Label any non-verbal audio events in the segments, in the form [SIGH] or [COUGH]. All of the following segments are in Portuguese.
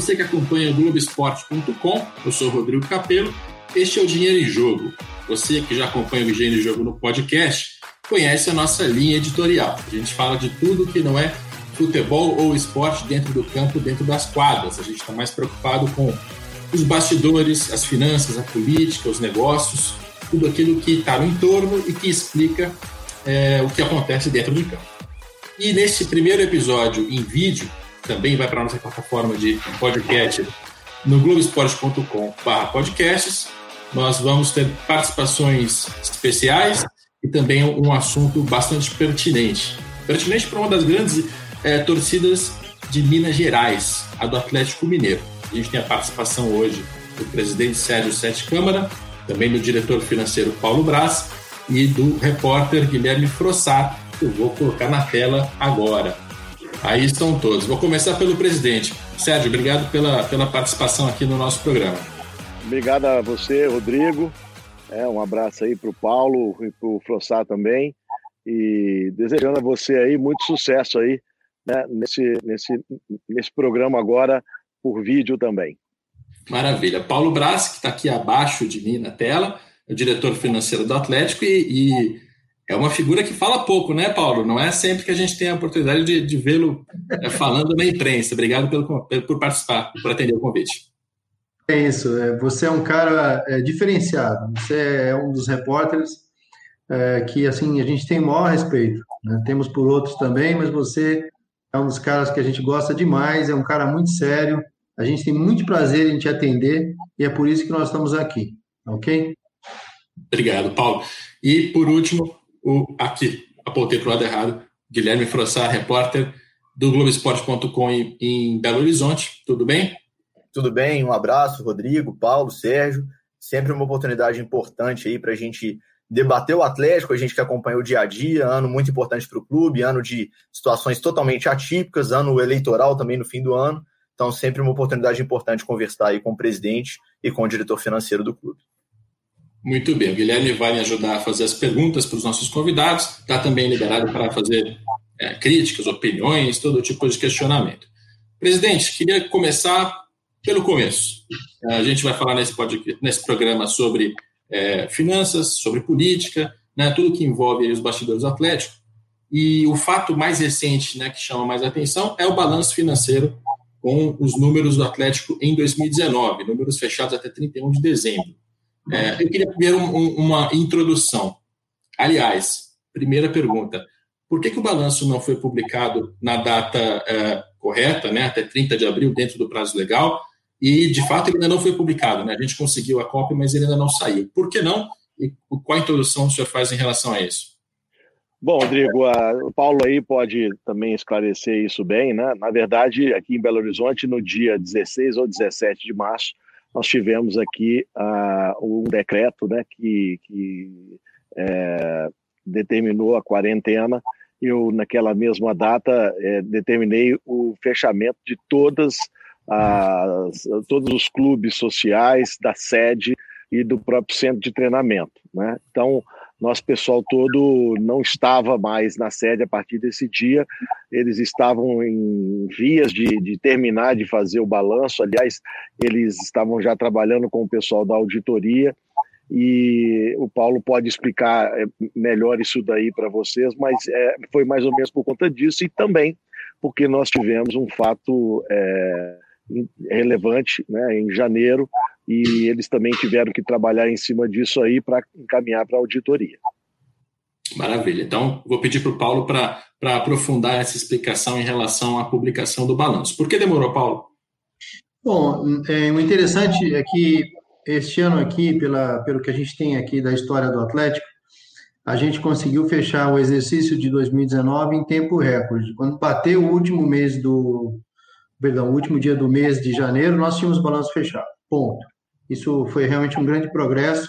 você que acompanha o Globoesporte.com. Eu sou Rodrigo Capello. Este é o Dinheiro em Jogo. Você que já acompanha o Dinheiro em Jogo no podcast conhece a nossa linha editorial. A gente fala de tudo que não é futebol ou esporte dentro do campo, dentro das quadras. A gente está mais preocupado com os bastidores, as finanças, a política, os negócios, tudo aquilo que está no entorno e que explica é, o que acontece dentro de campo. E nesse primeiro episódio em vídeo, também vai para a nossa plataforma de podcast no globesport.com/podcasts. Nós vamos ter participações especiais e também um assunto bastante pertinente. Pertinente para uma das grandes é, torcidas de Minas Gerais, a do Atlético Mineiro. A gente tem a participação hoje do presidente Sérgio Sete Câmara, também do diretor financeiro Paulo Braz e do repórter Guilherme Frossat, que eu vou colocar na tela agora. Aí estão todos. Vou começar pelo presidente. Sérgio, obrigado pela, pela participação aqui no nosso programa. Obrigado a você, Rodrigo. É, um abraço aí para o Paulo e para o Frossá também. E desejando a você aí muito sucesso aí né, nesse, nesse, nesse programa agora por vídeo também. Maravilha. Paulo Braz, que está aqui abaixo de mim na tela, é o diretor financeiro do Atlético e, e, é uma figura que fala pouco, né, Paulo? Não é sempre que a gente tem a oportunidade de, de vê-lo é, falando na imprensa. Obrigado pelo, por participar, por atender o convite. É isso. É, você é um cara é, diferenciado. Você é um dos repórteres que assim a gente tem o maior respeito. Né? Temos por outros também, mas você é um dos caras que a gente gosta demais. É um cara muito sério. A gente tem muito prazer em te atender e é por isso que nós estamos aqui. Ok? Obrigado, Paulo. E por último, o aqui apontei para o lado errado, Guilherme Frossar, repórter do Globoesporte.com em, em Belo Horizonte. Tudo bem? Tudo bem, um abraço, Rodrigo, Paulo, Sérgio. Sempre uma oportunidade importante aí para a gente debater o Atlético, a gente que acompanha o dia a dia, ano muito importante para o clube, ano de situações totalmente atípicas, ano eleitoral também no fim do ano. Então, sempre uma oportunidade importante conversar aí com o presidente e com o diretor financeiro do clube. Muito bem, o Guilherme vai me ajudar a fazer as perguntas para os nossos convidados, está também liberado para fazer é, críticas, opiniões, todo tipo de questionamento. Presidente, queria começar pelo começo. A gente vai falar nesse, podcast, nesse programa sobre é, finanças, sobre política, né, tudo que envolve os bastidores atléticos. E o fato mais recente né, que chama mais atenção é o balanço financeiro com os números do Atlético em 2019, números fechados até 31 de dezembro. É, eu queria primeiro um, um, uma introdução. Aliás, primeira pergunta: por que, que o balanço não foi publicado na data é, correta, né, até 30 de abril, dentro do prazo legal? E, de fato, ele ainda não foi publicado. Né? A gente conseguiu a cópia, mas ele ainda não saiu. Por que não? E qual a introdução o senhor faz em relação a isso? Bom, Rodrigo, o Paulo aí pode também esclarecer isso bem, né? Na verdade, aqui em Belo Horizonte, no dia 16 ou 17 de março, nós tivemos aqui uh, um decreto né, que, que é, determinou a quarentena. Eu, naquela mesma data, é, determinei o fechamento de todas as, todos os clubes sociais da sede e do próprio centro de treinamento. Né? Então, nosso pessoal todo não estava mais na sede a partir desse dia, eles estavam em vias de, de, terminar de fazer o balanço, aliás, eles estavam já trabalhando com o pessoal da auditoria, e o Paulo pode explicar é, melhor isso daí para vocês, mas é, foi mais ou menos por conta disso, e também porque nós tivemos um fato é, relevante né, em janeiro, e eles também tiveram que trabalhar em cima disso aí para encaminhar para a auditoria. Maravilha. Então, vou pedir para o Paulo para aprofundar essa explicação em relação à publicação do balanço. Por que demorou, Paulo? Bom, é, o interessante é que este ano aqui, pela, pelo que a gente tem aqui da história do Atlético, a gente conseguiu fechar o exercício de 2019 em tempo recorde. Quando bateu o último mês do, perdão, último dia do mês de janeiro, nós tínhamos balanço fechado. Ponto. Isso foi realmente um grande progresso.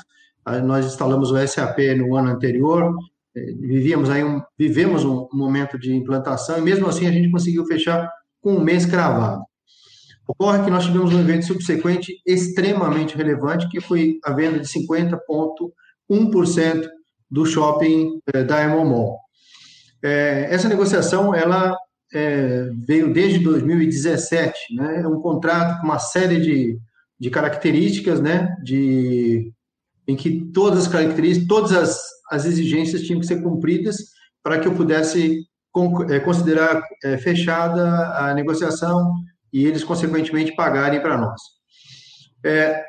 Nós instalamos o SAP no ano anterior, eh, vivíamos aí um, vivemos um momento de implantação e mesmo assim a gente conseguiu fechar com um mês cravado. Ocorre que nós tivemos um evento subsequente extremamente relevante, que foi a venda de 50,1% do shopping eh, da Emomol. Eh, essa negociação, ela é, veio desde 2017, né? É um contrato com uma série de, de características, né? De, em que todas as características, todas as, as exigências tinham que ser cumpridas para que eu pudesse é, considerar é, fechada a negociação e eles, consequentemente, pagarem para nós. É,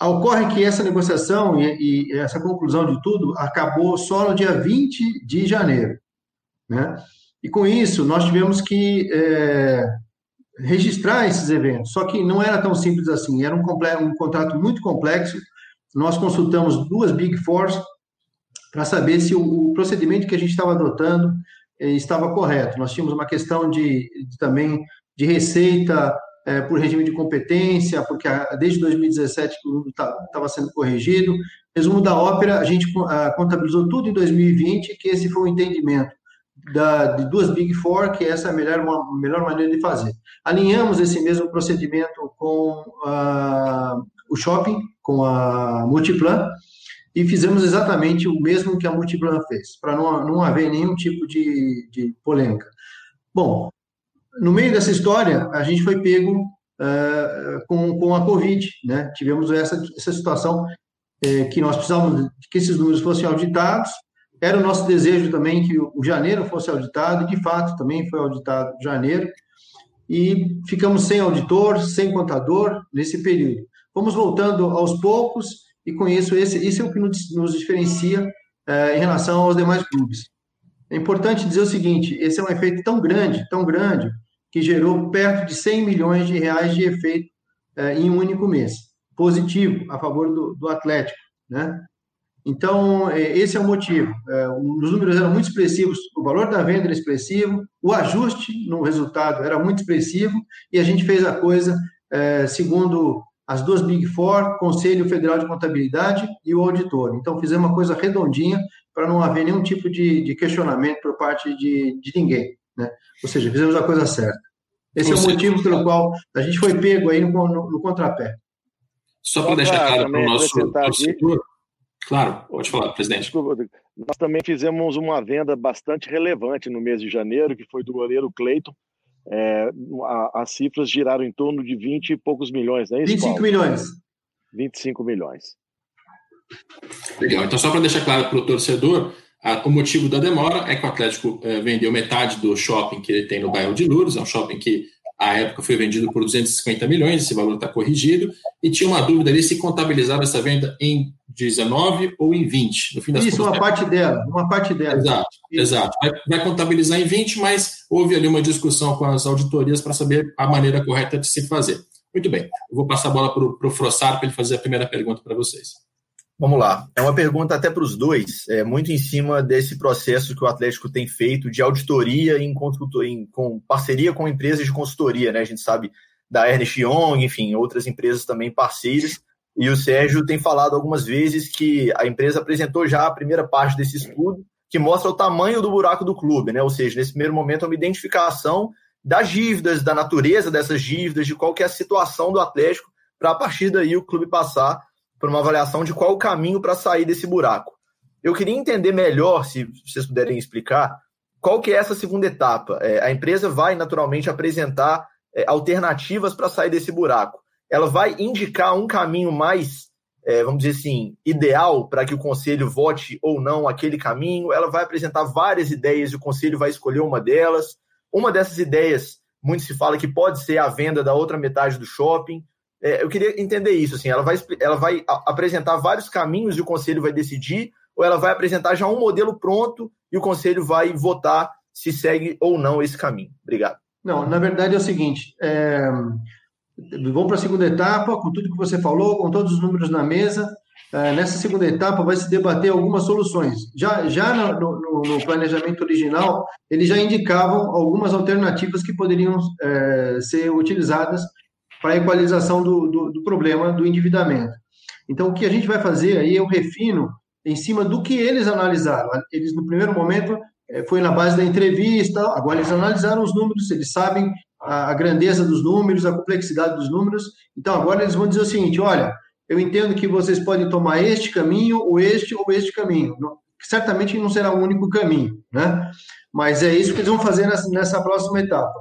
ocorre que essa negociação e, e, essa conclusão de tudo acabou só no dia 20 de janeiro. Né? E com isso, nós tivemos que é, registrar esses eventos, só que não era tão simples assim, era um, um contrato muito complexo. Nós consultamos duas Big Fours para saber se o, o, procedimento que a gente estava adotando eh, estava correto. Nós tínhamos uma questão de, de também de receita eh, por regime de competência, porque a, desde 2017 que o número estava sendo corrigido. Resumo da ópera, a gente a, contabilizou tudo em 2020, que esse foi o entendimento da, de duas Big Four, que essa é a melhor, melhor maneira de fazer. Alinhamos esse mesmo procedimento com o shopping, com a Multiplan, e fizemos exatamente o mesmo que a Multiplan fez, para não, não haver nenhum tipo de, de polêmica. Bom, no meio dessa história, a gente foi pego uh, com, com a Covid, né? Tivemos essa, essa situação uh, que nós precisávamos que esses números fossem auditados, era o nosso desejo também que o janeiro fosse auditado, e de fato também foi auditado janeiro, e ficamos sem auditor, sem contador nesse período. Vamos voltando aos poucos, e com isso, esse, isso é o que nos, nos diferencia é, em relação aos demais clubes. É importante dizer o seguinte: esse é um efeito tão grande, tão grande, que gerou perto de 100 milhões de reais de efeito é, em um único mês, positivo a favor do, do Atlético, né? Então, é, esse é o motivo. É, os números eram muito expressivos, o valor da venda era expressivo, o ajuste no resultado era muito expressivo, e a gente fez a coisa é, segundo as duas Big Four, Conselho Federal de Contabilidade e o auditor. Então, fizemos uma coisa redondinha para não haver nenhum tipo de, de questionamento por parte de, de ninguém. Né? Ou seja, fizemos a coisa certa. Esse é o motivo pelo qual a gente foi pego aí no, no, no contrapé. Só para deixar claro para o nosso torcedor, Claro, pode falar, presidente. Desculpa, nós também fizemos uma venda bastante relevante no mês de janeiro, que foi do goleiro Cleiton. É, as cifras giraram em torno de 20 e poucos milhões, não é isso? 25 Paulo? milhões. 25 milhões. Legal. Então, só para deixar claro para o torcedor, a, o motivo da demora é que o Atlético é, vendeu metade do shopping que ele tem no bairro de Lourdes, é um shopping que à época foi vendido por 250 milhões, esse valor está corrigido, e tinha uma dúvida ali se contabilizava essa venda em 19 ou em 20. No fim das Isso, contas, uma parte dela, uma parte dela. Exato, Isso. exato. Vai, vai, contabilizar em 20, mas houve ali uma discussão com as auditorias para saber a maneira correta de se fazer. Muito bem, eu vou passar a bola para o Frossar para ele fazer a primeira pergunta para vocês. Vamos lá. É uma pergunta até para os dois, é muito em cima desse processo que o Atlético tem feito de auditoria em, em com parceria com empresas de consultoria, né? A gente sabe da Ernest Young, enfim, outras empresas também parceiras. E o Sérgio tem falado algumas vezes que a empresa apresentou já a primeira parte desse estudo, que mostra o tamanho do buraco do clube, né? Ou seja, nesse primeiro momento é uma identificação das dívidas, da natureza dessas dívidas, de qual que é a situação do Atlético, para a partir daí o clube passar por uma avaliação de qual o caminho para sair desse buraco. Eu queria entender melhor, se vocês puderem explicar, qual que é essa segunda etapa. É, a empresa vai naturalmente apresentar é, alternativas para sair desse buraco. Ela vai indicar um caminho mais, é, vamos dizer assim, ideal para que o conselho vote ou não aquele caminho. Ela vai apresentar várias ideias e o conselho vai escolher uma delas. Uma dessas ideias, muito se fala que pode ser a venda da outra metade do shopping. É, eu queria entender isso. Assim, ela vai, ela vai apresentar vários caminhos e o conselho vai decidir, ou ela vai apresentar já um modelo pronto e o conselho vai votar se segue ou não esse caminho. Obrigado. Não, na verdade é o seguinte: é... vamos para a segunda etapa, com tudo que você falou, com todos os números na mesa. É, nessa segunda etapa vai se debater algumas soluções. Já, já no, no, no planejamento original, eles já indicavam algumas alternativas que poderiam é, ser utilizadas para a equalização do, do, do, problema do endividamento. Então, o que a gente vai fazer aí um refino em cima do que eles analisaram. Eles, no primeiro momento, eh, foi na base da entrevista, agora eles analisaram os números, eles sabem a, grandeza dos números, a complexidade dos números, então agora eles vão dizer o seguinte: olha, eu entendo que vocês podem tomar este caminho, ou este, ou este caminho. Certamente não será o único caminho, né? Mas é isso que eles vão fazer nessa, nessa próxima etapa.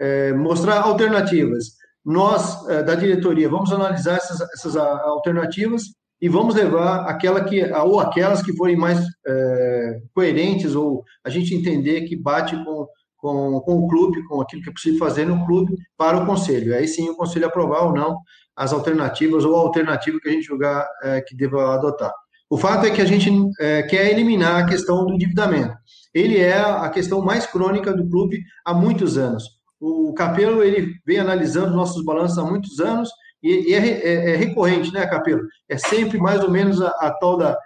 É, mostrar alternativas. Nós, é, da diretoria, vamos analisar essas, essas alternativas e vamos levar aquela que, ou aquelas que forem mais é, coerentes, ou a gente entender que bate com, com, com o clube, com aquilo que é possível fazer no clube, para o conselho. Aí sim o conselho aprovar ou não as alternativas, ou a alternativa que a gente julgar é, que deva adotar. O fato é que a gente é, quer eliminar a questão do endividamento. Ele é a questão mais crônica do clube há muitos anos. O Capelo ele vem analisando nossos balanços há muitos anos e, e é, é, é, recorrente, né, Capelo? É sempre mais ou menos a, a tal da,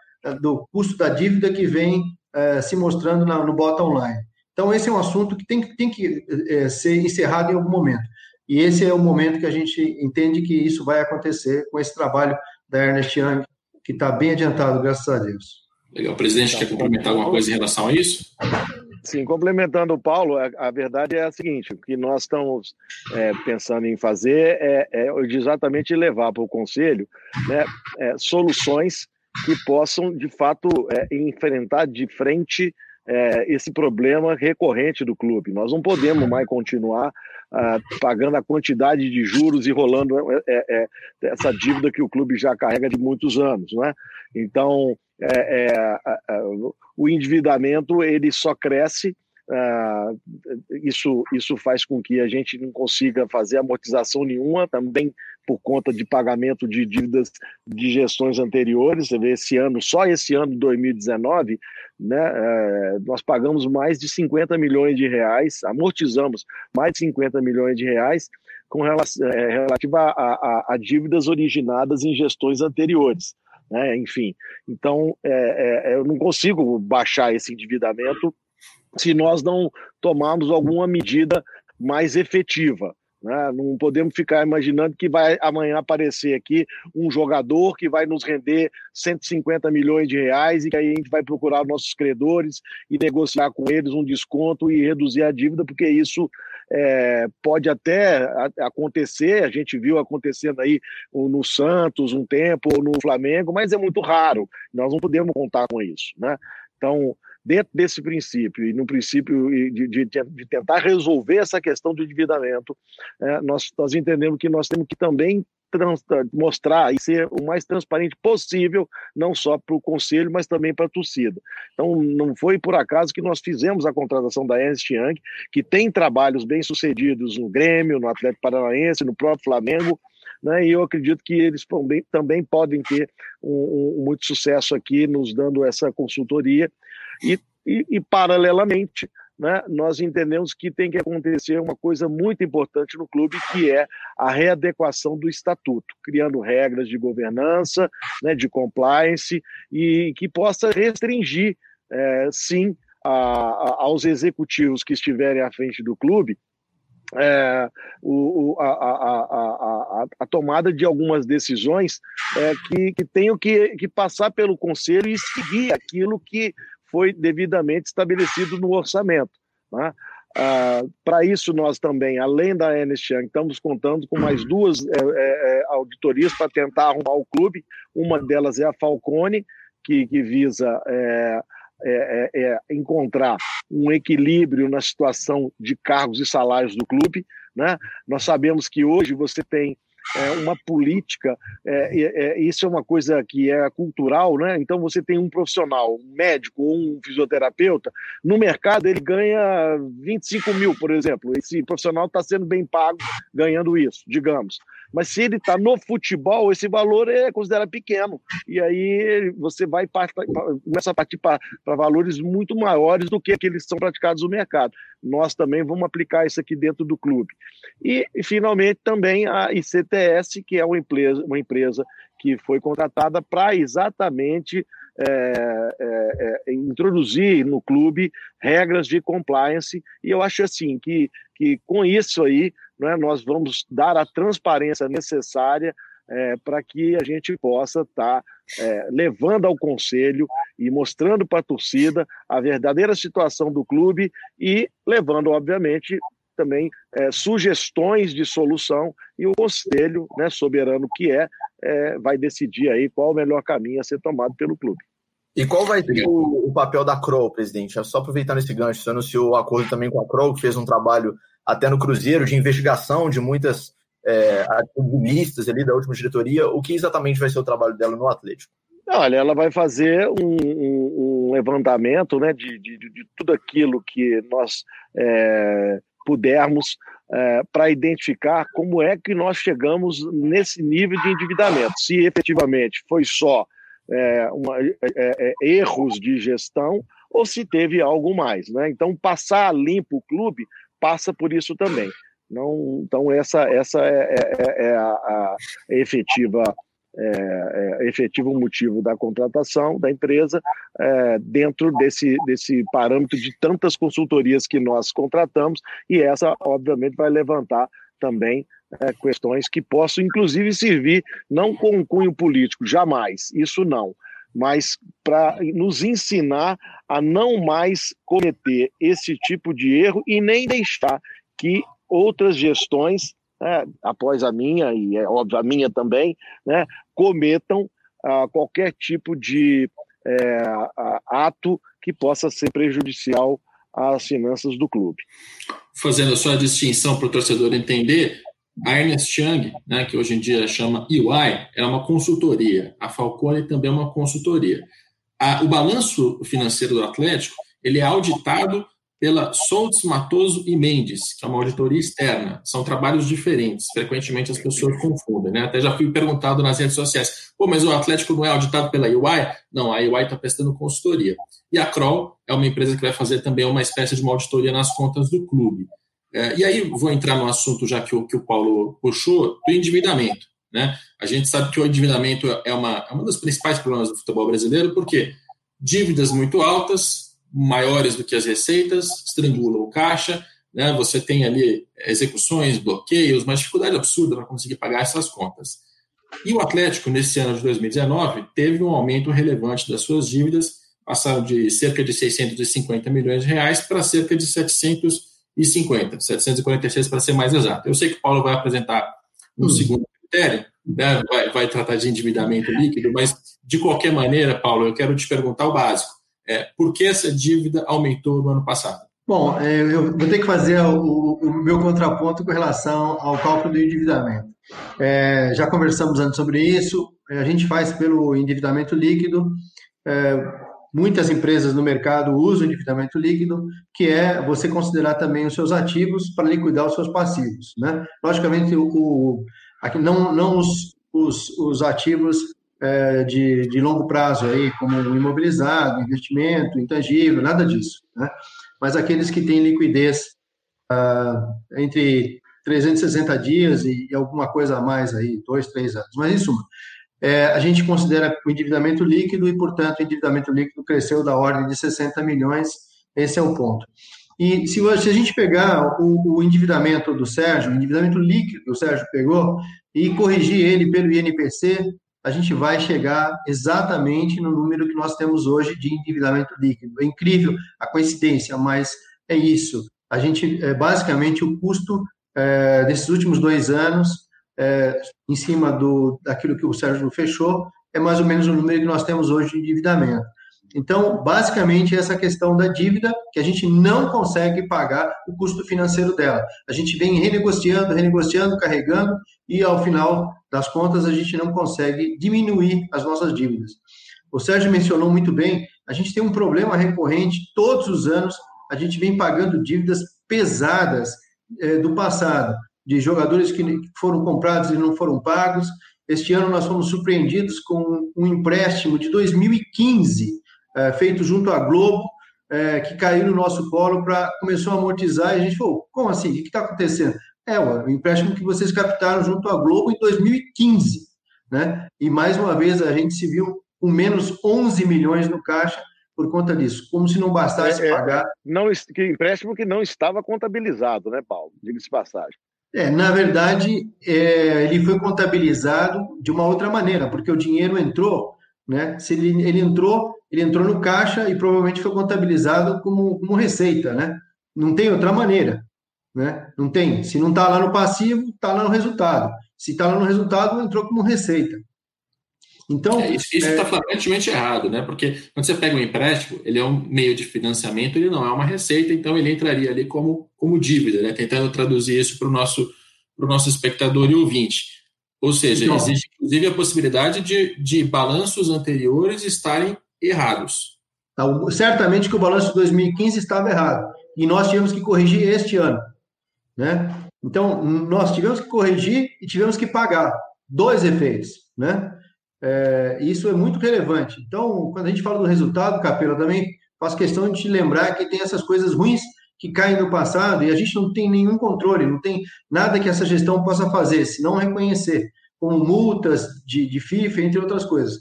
do custo da dívida que vem é, se mostrando na, no bota online. Então, esse é um assunto que tem, tem que é, ser encerrado em algum momento. E esse é o momento que a gente entende que isso vai acontecer com esse trabalho da Ernest Young, que está bem adiantado, graças a Deus. Legal. O presidente quer complementar alguma coisa em relação a isso? Sim, complementando o Paulo, a, a, verdade é a seguinte: o que nós estamos é, pensando em fazer é, é exatamente levar para o Conselho né, é, soluções que possam, de fato, é, enfrentar de frente é, esse problema recorrente do clube. Nós não podemos mais continuar uh, pagando a quantidade de juros e rolando é, é, é, essa dívida que o clube já carrega de muitos anos. Né? Então, é, o endividamento ele só cresce isso, isso faz com que a gente não consiga fazer amortização nenhuma, também por conta de pagamento de dívidas de gestões anteriores. Você vê esse ano, só esse ano de 2019, né, é, nós pagamos mais de 50 milhões de reais, amortizamos mais de 50 milhões de reais com relação, é, relativa a, a, a dívidas originadas em gestões anteriores. Né? Enfim, então é, é, eu não consigo baixar esse endividamento se nós não tomarmos alguma medida mais efetiva. Né? Não podemos ficar imaginando que vai amanhã aparecer aqui um jogador que vai nos render 150 milhões de reais e que aí a gente vai procurar nossos credores e negociar com eles um desconto e reduzir a dívida, porque isso é, pode até acontecer, a gente viu acontecendo aí no Santos um tempo, ou no Flamengo, mas é muito raro, nós não podemos contar com isso. Né? Então, dentro desse princípio e no princípio de, de, de tentar resolver essa questão do endividamento, é, nós, nós entendemos que nós temos que também trans, mostrar e ser o mais transparente possível, não só para o conselho, mas também para a torcida. Então, não foi por acaso que nós fizemos a contratação da Ernst Young, que tem trabalhos bem sucedidos no Grêmio, no Atlético Paranaense, no próprio Flamengo, né? E eu acredito que eles também, também podem ter um, um, muito sucesso aqui, nos dando essa consultoria. E, e, e paralelamente, né, nós entendemos que tem que acontecer uma coisa muito importante no clube, que é a readequação do estatuto, criando regras de governança, né, de compliance, e que possa restringir, é, sim, a, a, aos executivos que estiverem à frente do clube é, o, a, a, a, tomada de algumas decisões é, que, que tenham que, que passar pelo Conselho e seguir aquilo que foi devidamente estabelecido no orçamento. Né? Ah, Para isso, nós também, além da Ernest Young, estamos contando com mais duas é, é, auditorias para tentar arrumar o clube. Uma delas é a Falcone, que, que visa é, encontrar um equilíbrio na situação de cargos e salários do clube. Né? Nós sabemos que hoje você tem é, uma política, é, é, isso é uma coisa que é cultural, né? Então você tem um profissional, um médico ou um fisioterapeuta, no mercado ele ganha 25 mil, por exemplo. Esse profissional está sendo bem pago ganhando isso, digamos. Mas se ele está no futebol, esse valor é considerado pequeno. E aí você vai começa a partir para valores muito maiores do que aqueles que são praticados no mercado. Nós também vamos aplicar isso aqui dentro do clube. E, e finalmente, também a ICTS, que é uma empresa, uma empresa que foi contratada para exatamente é, é, é, introduzir no clube regras de compliance, e eu acho assim que, que com isso aí né, nós vamos dar a transparência necessária é, para que a gente possa estar tá, é, levando ao conselho e mostrando para a torcida a verdadeira situação do clube e levando, obviamente, também é, sugestões de solução e o conselho, né, soberano que é, é, vai decidir aí qual o melhor caminho a ser tomado pelo clube. E qual vai ser o, o, papel da Kroll, presidente? Só aproveitando esse gancho, você anunciou o acordo também com a Kroll, que fez um trabalho até no Cruzeiro de investigação de muitas é, ali da última diretoria. O que exatamente vai ser o trabalho dela no Atlético? Olha, ela vai fazer um, um, um levantamento né, de, de, de, tudo aquilo que nós é, pudermos é, para identificar como é que nós chegamos nesse nível de endividamento. Se efetivamente foi só é, uma, é, é, erros de gestão ou se teve algo mais. Né? Então, passar limpo o clube passa por isso também. Não, então, essa, essa é, é, é a, a, efetiva é, é, efetivo motivo da contratação da empresa é, dentro desse, desse parâmetro de tantas consultorias que nós contratamos, e essa, obviamente, vai levantar também é, questões que possam, inclusive, servir não com um cunho político, jamais, isso não, mas para nos ensinar a não mais cometer esse tipo de erro e nem deixar que outras gestões né, após a minha, e é óbvio a minha também, né, cometam ah, qualquer tipo de é, ato que possa ser prejudicial às finanças do clube. Fazendo só a distinção para o torcedor entender, a Ernest Young, né, que hoje em dia chama EY, é uma consultoria. A Falcone também é uma consultoria. A, o balanço financeiro do Atlético ele é auditado pela Soltz, Matoso e Mendes, que é uma auditoria externa. São trabalhos diferentes. Frequentemente as pessoas confundem, né? Até já fui perguntado nas redes sociais: pô, mas o Atlético não é auditado pela UI? Não, a UI está prestando consultoria. E a Kroll é uma empresa que vai fazer também uma espécie de uma auditoria nas contas do clube. É, e aí vou entrar no assunto, já que o, que o Paulo puxou, do endividamento. Né? A gente sabe que o endividamento é uma, é um dos principais problemas do futebol brasileiro, porque dívidas muito altas, maiores do que as receitas, estrangulam o caixa, né? você tem ali execuções, bloqueios, uma dificuldade absurda para conseguir pagar essas contas. E o Atlético, nesse ano de 2019, teve um aumento relevante das suas dívidas, passaram de cerca de 650 milhões de reais para cerca de 750, 746 para ser mais exato. Eu sei que o Paulo vai apresentar um hum. segundo critério, né? vai, vai tratar de endividamento líquido, mas de qualquer maneira, Paulo, eu quero te perguntar o básico é, por que essa dívida aumentou no ano passado? Bom, é, eu vou ter que fazer o, o meu contraponto com relação ao cálculo do endividamento. É, já conversamos antes sobre isso, é, a gente faz pelo endividamento líquido. É, muitas empresas no mercado usam endividamento líquido, que é você considerar também os seus ativos para liquidar os seus passivos. Né? Logicamente, o, o aqui não, não os, os, os ativos é, de, de longo prazo, aí, como imobilizado, investimento, intangível, nada disso. Né? Mas aqueles que têm liquidez ah, entre 360 dias e, e, alguma coisa a mais aí, dois, três anos. Mas, em suma, é, a gente considera o endividamento líquido e, portanto, o endividamento líquido cresceu da ordem de 60 milhões, esse é o ponto. E se, se a gente pegar o, o, endividamento do Sérgio, o endividamento líquido que o Sérgio pegou, e corrigir ele pelo INPC, a gente vai chegar exatamente no número que nós temos hoje de endividamento líquido. É incrível a coincidência, mas é isso. A gente, é, basicamente, o custo é, desses últimos dois anos, é, em cima do, daquilo que o Sérgio fechou, é mais ou menos o número que nós temos hoje de endividamento. Então, basicamente, essa questão da dívida, que a gente não consegue pagar o custo financeiro dela. A gente vem renegociando, renegociando, carregando, e ao final das contas, a gente não consegue diminuir as nossas dívidas. O Sérgio mencionou muito bem, a gente tem um problema recorrente, todos os anos, a gente vem pagando dívidas pesadas é, do passado, de jogadores que foram comprados e não foram pagos. Este ano nós fomos surpreendidos com um empréstimo de 2015 é, feito junto à Globo, é, que caiu no nosso colo para começou a amortizar, e a gente falou, como assim? O que está acontecendo? É, o empréstimo que vocês captaram junto à Globo em 2015, né? E mais uma vez a gente se viu com menos 11 milhões no caixa por conta disso, como se não bastasse é, é pagar. Não, que empréstimo que não estava contabilizado, né, Paulo? Diga-se passagem. É, na verdade, é, ele foi contabilizado de uma outra maneira, porque o dinheiro entrou, né? Se ele, ele entrou ele entrou no caixa e provavelmente foi contabilizado como, como receita, né? Não tem outra maneira, né? Não tem. Se não está lá no passivo, está lá no resultado. Se está lá no resultado, entrou como receita. Então, é, isso está é... flagrantemente errado, né? Porque quando você pega um empréstimo, ele é um meio de financiamento, ele não é uma receita, então ele entraria ali como, como dívida, né? Tentando traduzir isso para o nosso, nosso espectador e ouvinte. Ou seja, então, existe inclusive a possibilidade de, de balanços anteriores estarem errados. Tá, certamente que o balanço de 2015 estava errado e nós tivemos que corrigir este ano, né? Então nós tivemos que corrigir e tivemos que pagar dois efeitos, né? É, isso é muito relevante. Então, quando a gente fala do resultado, Capela, também faço questão de te lembrar que tem essas coisas ruins que caem no passado e a gente não tem nenhum controle, não tem nada que essa gestão possa fazer, se não reconhecer, como multas de, de FIFA, entre outras coisas.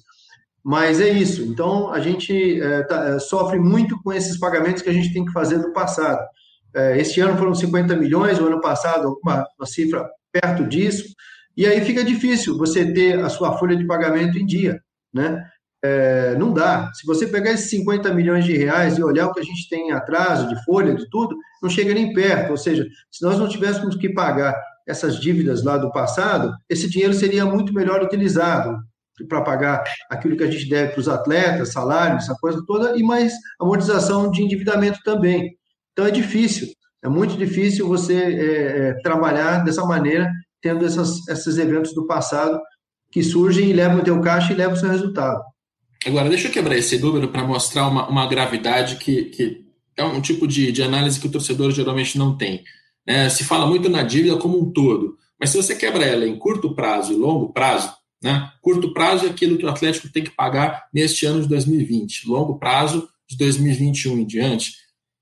Mas é isso. Então, a gente é, tá, é, sofre muito com esses pagamentos que a gente tem que fazer do passado. É, este ano foram 50 milhões, o ano passado, uma, uma cifra perto disso. E aí fica difícil você ter a sua folha de pagamento em dia, né? É, não dá. Se você pegar esses 50 milhões de reais e olhar o que a gente tem em atraso de folha, de tudo, não chega nem perto. Ou seja, se nós não tivéssemos que pagar essas dívidas lá do passado, esse dinheiro seria muito melhor utilizado para pagar aquilo que a gente deve para os atletas, salários, essa coisa toda, e mais amortização de endividamento também. Então é difícil, é muito difícil você é, é, trabalhar dessa maneira tendo essas, esses eventos do passado que surgem e levam o teu caixa e levam o seu resultado. Agora, deixa eu quebrar esse número para mostrar uma, uma gravidade que, que é um tipo de, de análise que o torcedor geralmente não tem. É, se fala muito na dívida como um todo, mas se você quebra ela em curto prazo e longo prazo, né? curto prazo é aquilo que o Atlético tem que pagar neste ano de 2020, longo prazo de 2021 em diante.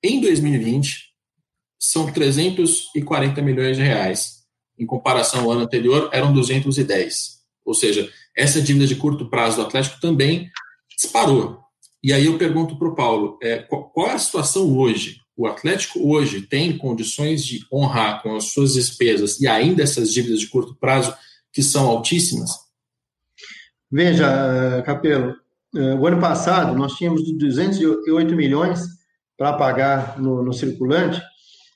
Em 2020, são 340 milhões de reais em comparação ao ano anterior, eram 210. Ou seja, essa dívida de curto prazo do Atlético também disparou. E aí eu pergunto para o Paulo, é, qual, é a situação hoje? O Atlético hoje tem condições de honrar com as suas despesas e ainda essas dívidas de curto prazo que são altíssimas? Veja, Capelo, é, o ano passado nós tínhamos 208 milhões para pagar no, no circulante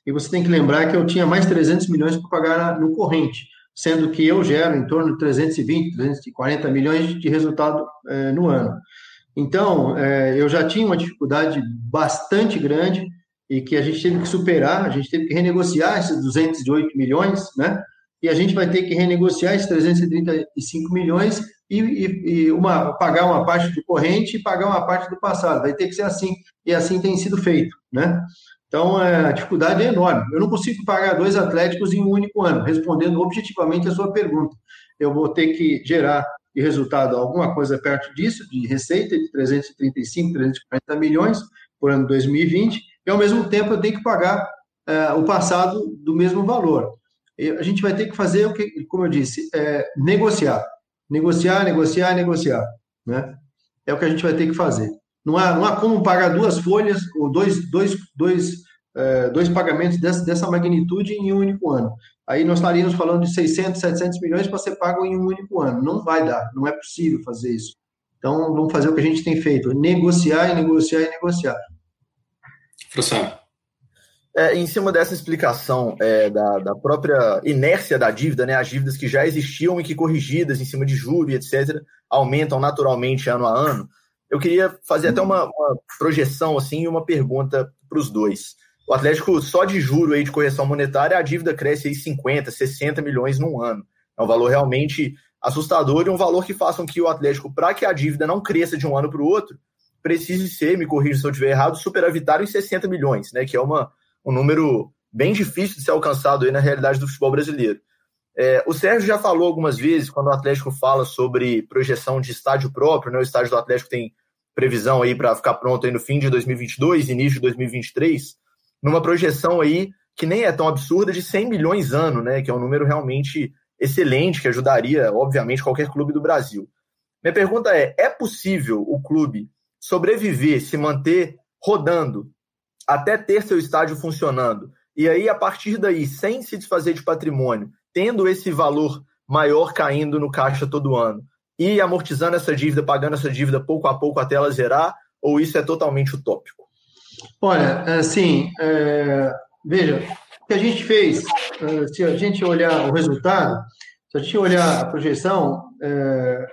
e você tem que lembrar que eu tinha mais 300 milhões para pagar no corrente, sendo que eu gero em torno de 320, 340 milhões de resultado é, no ano. Então, é, eu já tinha uma dificuldade bastante grande e que a gente teve que superar, a gente teve que renegociar esses 208 milhões, né? E a gente vai ter que renegociar esses 335 milhões e, e, e uma, pagar uma parte do corrente e pagar uma parte do passado. Vai ter que ser assim, e assim tem sido feito, né? Então, é, a dificuldade é enorme. Eu não consigo pagar dois Atléticos em um único ano, respondendo objetivamente a sua pergunta. Eu vou ter que gerar de resultado alguma coisa perto disso, de receita de 335, 340 milhões por ano 2020, e ao mesmo tempo eu tenho que pagar é, o passado do mesmo valor. E a gente vai ter que fazer o que, como eu disse, é, negociar. Negociar, negociar, negociar. Né? É o que a gente vai ter que fazer. Não há, não há como pagar duas folhas ou dois, dois, dois, é, dois pagamentos dessa, dessa magnitude em um único ano. Aí nós estaríamos falando de 600, 700 milhões para ser pago em um único ano. Não vai dar, não é possível fazer isso. Então, vamos fazer o que a gente tem feito: negociar e negociar e negociar. Professor. É, em cima dessa explicação é, da, da, própria inércia da dívida, né, as dívidas que já existiam e que corrigidas em cima de juros, etc., aumentam naturalmente ano a ano, eu queria fazer até uma, uma projeção assim e uma pergunta para os dois. O Atlético, só de juro aí de correção monetária, a dívida cresce aí 50, 60 milhões num ano. É um valor realmente assustador e um valor que faça com que o Atlético, para que a dívida não cresça de um ano para o outro, precise ser, me corrija se eu estiver errado, superavitário em 60 milhões, né? Que é uma, um número bem difícil de ser alcançado aí na realidade do futebol brasileiro. É, o Sérgio já falou algumas vezes, quando o Atlético fala sobre projeção de estádio próprio, né? O estádio do Atlético tem previsão aí para ficar pronto aí no fim de 2022, início de 2023, numa projeção aí que nem é tão absurda de 100 milhões ano, né, que é um número realmente excelente que ajudaria, obviamente, qualquer clube do Brasil. Minha pergunta é: é possível o clube sobreviver, se manter rodando até ter seu estádio funcionando e aí a partir daí, sem se desfazer de patrimônio, tendo esse valor maior caindo no caixa todo ano, e amortizando essa dívida, pagando essa dívida pouco a pouco até ela zerar, ou isso é totalmente utópico? Olha, assim, é, veja, o que a gente fez, é, se a gente olhar o resultado, se a gente olhar a projeção, é,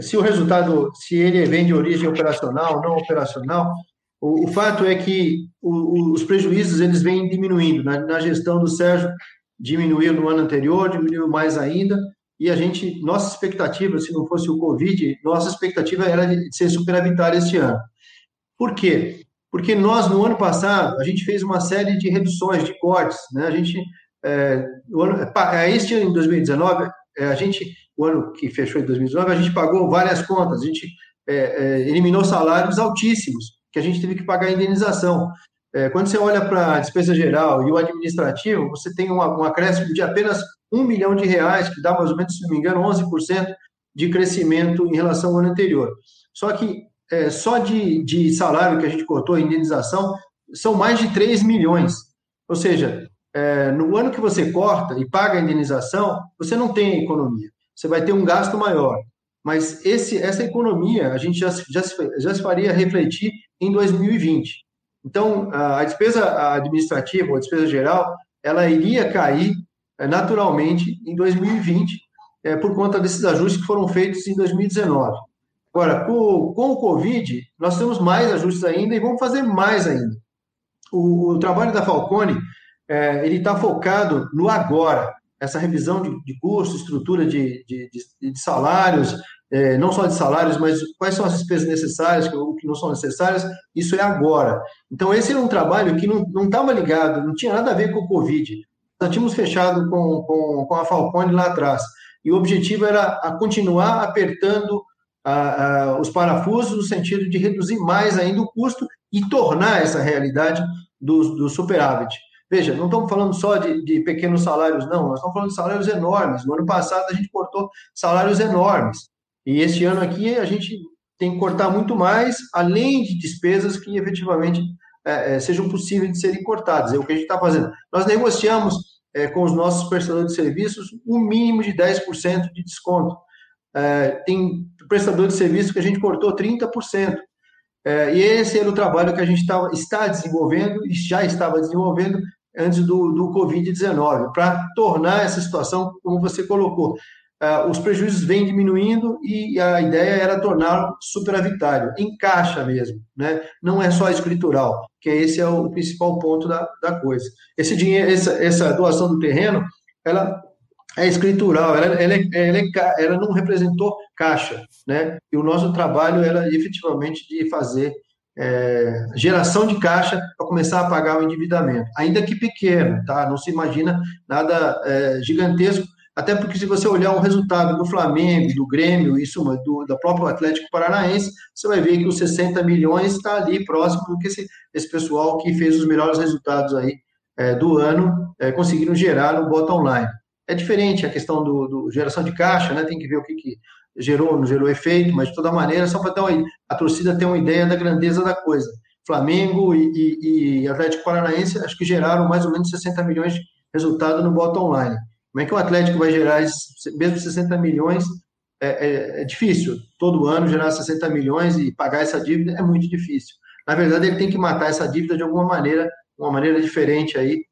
se o resultado, se ele vem de origem operacional, não operacional, o, o fato é que o, os prejuízos eles vêm diminuindo. Na, na, gestão do Sérgio, diminuiu no ano anterior, diminuiu mais ainda, e a gente, nossa expectativa, se não fosse o Covid, nossa expectativa era de ser superavitária este ano. Por quê? Porque nós, no ano passado, a gente fez uma série de reduções, de cortes, né? A gente, é, ano, é, este ano, em 2019, é, a gente, o ano que fechou em 2019, a gente pagou várias contas, a gente é, é, eliminou salários altíssimos, que a gente teve que pagar indenização. É, quando você olha para a despesa geral e o administrativo, você tem um acréscimo de apenas um milhão de reais, que dá mais ou menos, se não me engano, 11% de crescimento em relação ao ano anterior. Só que é, só de, de salário que a gente cortou, indenização, são mais de 3 milhões. Ou seja, é, no ano que você corta e paga a indenização, você não tem economia. Você vai ter um gasto maior. Mas esse, essa economia a gente já, já, já se faria refletir em 2020. Então, a despesa administrativa ou a despesa geral, ela iria cair é, naturalmente em 2020, é, por conta desses ajustes que foram feitos em 2019. Agora, com, o Covid, nós temos mais ajustes ainda e vamos fazer mais ainda. O, o trabalho da Falcone, é, ele está focado no agora, essa revisão de, de custo, estrutura de, de, de salários, é, não só de salários, mas quais são as despesas necessárias, o que não são necessárias, isso é agora. Então, esse é um trabalho que não estava ligado, não tinha nada a ver com o Covid. Nós tínhamos fechado com, com, com a Falcone lá atrás, e o objetivo era a continuar apertando a, a, os parafusos no sentido de reduzir mais ainda o custo e tornar essa realidade do, do superávit. Veja, não estamos falando só de, de, pequenos salários, não, nós estamos falando de salários enormes. No ano passado, a gente cortou salários enormes. E este ano aqui a gente tem que cortar muito mais, além de despesas que efetivamente é, é, sejam possíveis de serem cortadas. É o que a gente está fazendo. Nós negociamos é, com os nossos prestadores de serviços um mínimo de 10% de desconto. É, tem prestador de serviço que a gente cortou 30%. É, e esse era o trabalho que a gente tava, está desenvolvendo e já estava desenvolvendo antes do, do Covid-19, para tornar essa situação, como você colocou, uh, os prejuízos vêm diminuindo e a ideia era torná-lo superavitário, em caixa mesmo, né? não é só escritural, que esse é o principal ponto da, da coisa. Esse dinheiro, essa, essa doação do terreno, ela é escritural, ela, ela, é, ela, é, ela não representou caixa, né? E o nosso trabalho era efetivamente de fazer é, geração de caixa para começar a pagar o endividamento, ainda que pequeno, tá? Não se imagina nada é, gigantesco, até porque se você olhar o resultado do Flamengo, do Grêmio, isso do, do próprio Atlético Paranaense, você vai ver que os 60 milhões está ali próximo do que esse, esse pessoal que fez os melhores resultados aí é, do ano é, conseguiram gerar no bottom line. É diferente a questão do, do, geração de caixa, né? Tem que ver o que, que gerou, não gerou efeito, mas de toda maneira, só para a torcida ter uma ideia da grandeza da coisa. Flamengo e, e, e Atlético Paranaense acho que geraram mais ou menos 60 milhões de resultado no bottom line. Como é que o Atlético vai gerar mesmo 60 milhões? É, é, é, difícil. Todo ano gerar 60 milhões e pagar essa dívida é muito difícil. Na verdade, ele tem que matar essa dívida de alguma maneira, uma maneira diferente aí,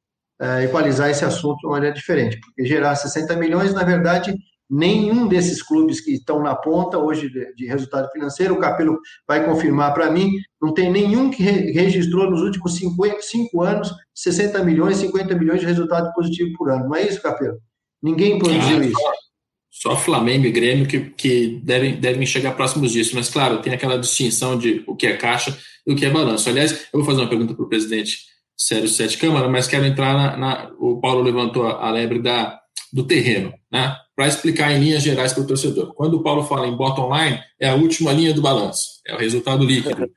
é, equalizar esse assunto de uma maneira diferente. Porque gerar 60 milhões, na verdade, nenhum desses clubes que estão na ponta hoje de, de resultado financeiro, o Capelo vai confirmar para mim, não tem nenhum que re, registrou nos últimos 5 anos 60 milhões, 50 milhões de resultado positivo por ano. Não é isso, Capelo? Ninguém produziu ah, isso. Só Flamengo e Grêmio que, que devem, devem chegar próximos disso. Mas, claro, tem aquela distinção de o que é caixa e o que é balanço. Aliás, eu vou fazer uma pergunta para o presidente Sérgio Sete Câmara, mas quero entrar na, na, O Paulo levantou a lebre da, do terreno, né? Para explicar em linhas gerais para o torcedor. Quando o Paulo fala em bottom line, é a última linha do balanço, é o resultado líquido.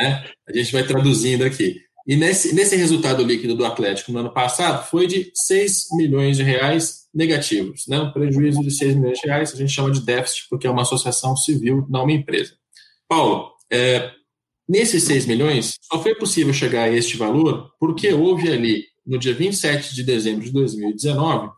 né? A gente vai traduzindo aqui. E nesse, nesse resultado líquido do Atlético no ano passado foi de 6 milhões de reais negativos. Né? Um prejuízo de 6 milhões de reais a gente chama de déficit, porque é uma associação civil, não uma empresa. Paulo, é, nesses 6 milhões, só foi possível chegar a este valor porque houve ali, no dia 27 de dezembro de 2019,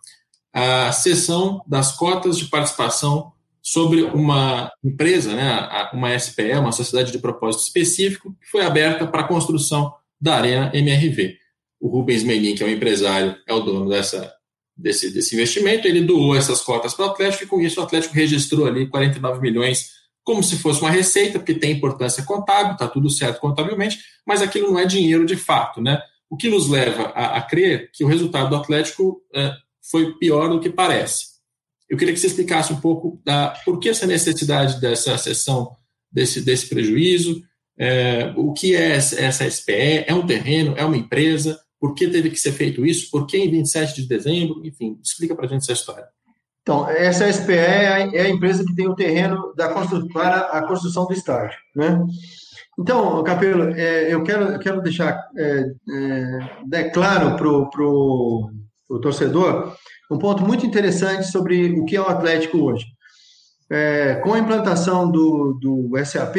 a cessão das cotas de participação sobre uma empresa, né, uma SPE, uma sociedade de propósito específico, que foi aberta para a construção da Arena MRV. O Rubens Menin, que é o empresário, é o dono dessa, desse, desse investimento, ele doou essas cotas para o Atlético e com isso o Atlético registrou ali 49 milhões como se fosse uma receita, porque tem importância contábil, está tudo certo contabilmente, mas aquilo não é dinheiro de fato, né? O que nos leva a, a crer que o resultado do Atlético é, foi pior do que parece. Eu queria que você explicasse um pouco da, por que essa necessidade dessa sessão desse, desse prejuízo, é, o que é essa SPE, é um terreno, é uma empresa, por que teve que ser feito isso, por que em 27 de dezembro, enfim, explica para a gente essa história. Então, essa SPE é, é a empresa que tem o terreno da constru para a construção do estádio, né? Então, Capelo, é, eu quero, quero deixar é, é, claro para o torcedor um ponto muito interessante sobre o que é o Atlético hoje. É, com a implantação do, do SAP,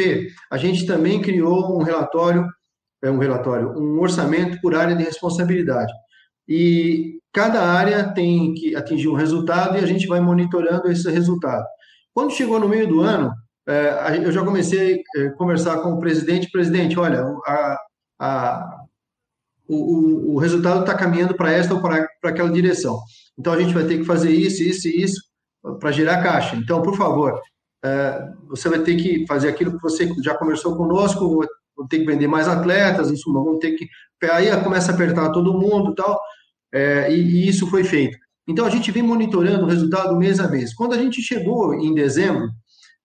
a gente também criou um relatório, é um relatório, um orçamento por área de responsabilidade. E cada área tem que atingir um resultado e a gente vai monitorando esse resultado. Quando chegou no meio do ano, é, eu já comecei a é, conversar com o presidente. Presidente, olha, a, a, o, o, resultado está caminhando para esta ou para aquela direção. Então a gente vai ter que fazer isso, isso e isso para gerar caixa. Então, por favor, é, você vai ter que fazer aquilo que você já conversou conosco, vou ter que vender mais atletas, isso, vamos ter que. Aí começa a apertar todo mundo tal. É, e, e, isso foi feito. Então, a gente vem monitorando o resultado mês a mês. Quando a gente chegou em dezembro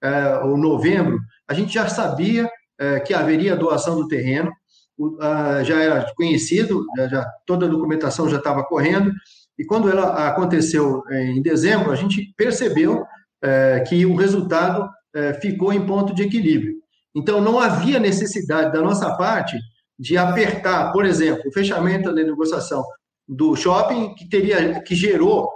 é, ou novembro, a gente já sabia é, que haveria doação do terreno, o, a, já era conhecido, já, já, toda a documentação já estava correndo, e quando ela aconteceu é, em dezembro, a gente percebeu é, que o resultado é, ficou em ponto de equilíbrio. Então, não havia necessidade da nossa parte de apertar, por exemplo, o fechamento da negociação do shopping, que teria que gerou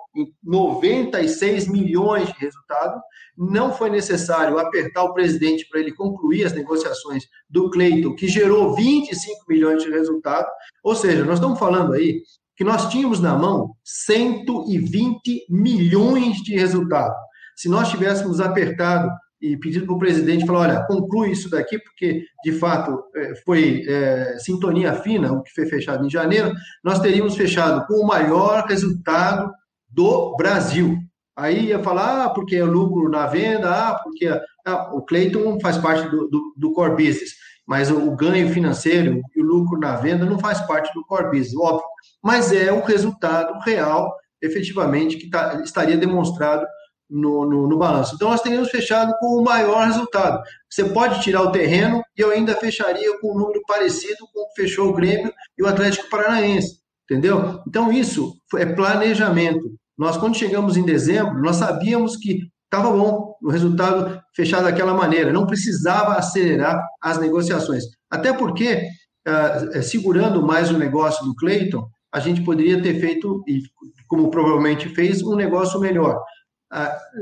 96 milhões de resultado. Não foi necessário apertar o presidente para ele concluir as negociações do Cleiton, que gerou 25 milhões de resultado. Ou seja, nós estamos falando aí que nós tínhamos na mão 120 milhões de resultado. Se nós tivéssemos apertado e pedido para o presidente falar, olha, conclui isso daqui, porque de fato é, foi é, sintonia fina o que foi fechado em janeiro, nós teríamos fechado com o maior resultado do Brasil. Aí ia falar, ah, porque é lucro na venda, ah, porque ah, o Cleiton faz parte do, do, do, core business, mas o, ganho financeiro e o lucro na venda não faz parte do core business, óbvio. Mas é o resultado real, efetivamente, que tá, estaria demonstrado no, no, no, balanço. Então, nós teríamos fechado com o maior resultado. Você pode tirar o terreno e eu ainda fecharia com um número parecido com o que fechou o Grêmio e o Atlético Paranaense, entendeu? Então, isso é planejamento. Nós, quando chegamos em dezembro, nós sabíamos que estava bom o resultado fechado daquela maneira, não precisava acelerar as negociações. Até porque, uh, segurando mais o negócio do Cleiton, a gente poderia ter feito, e como provavelmente fez, um negócio melhor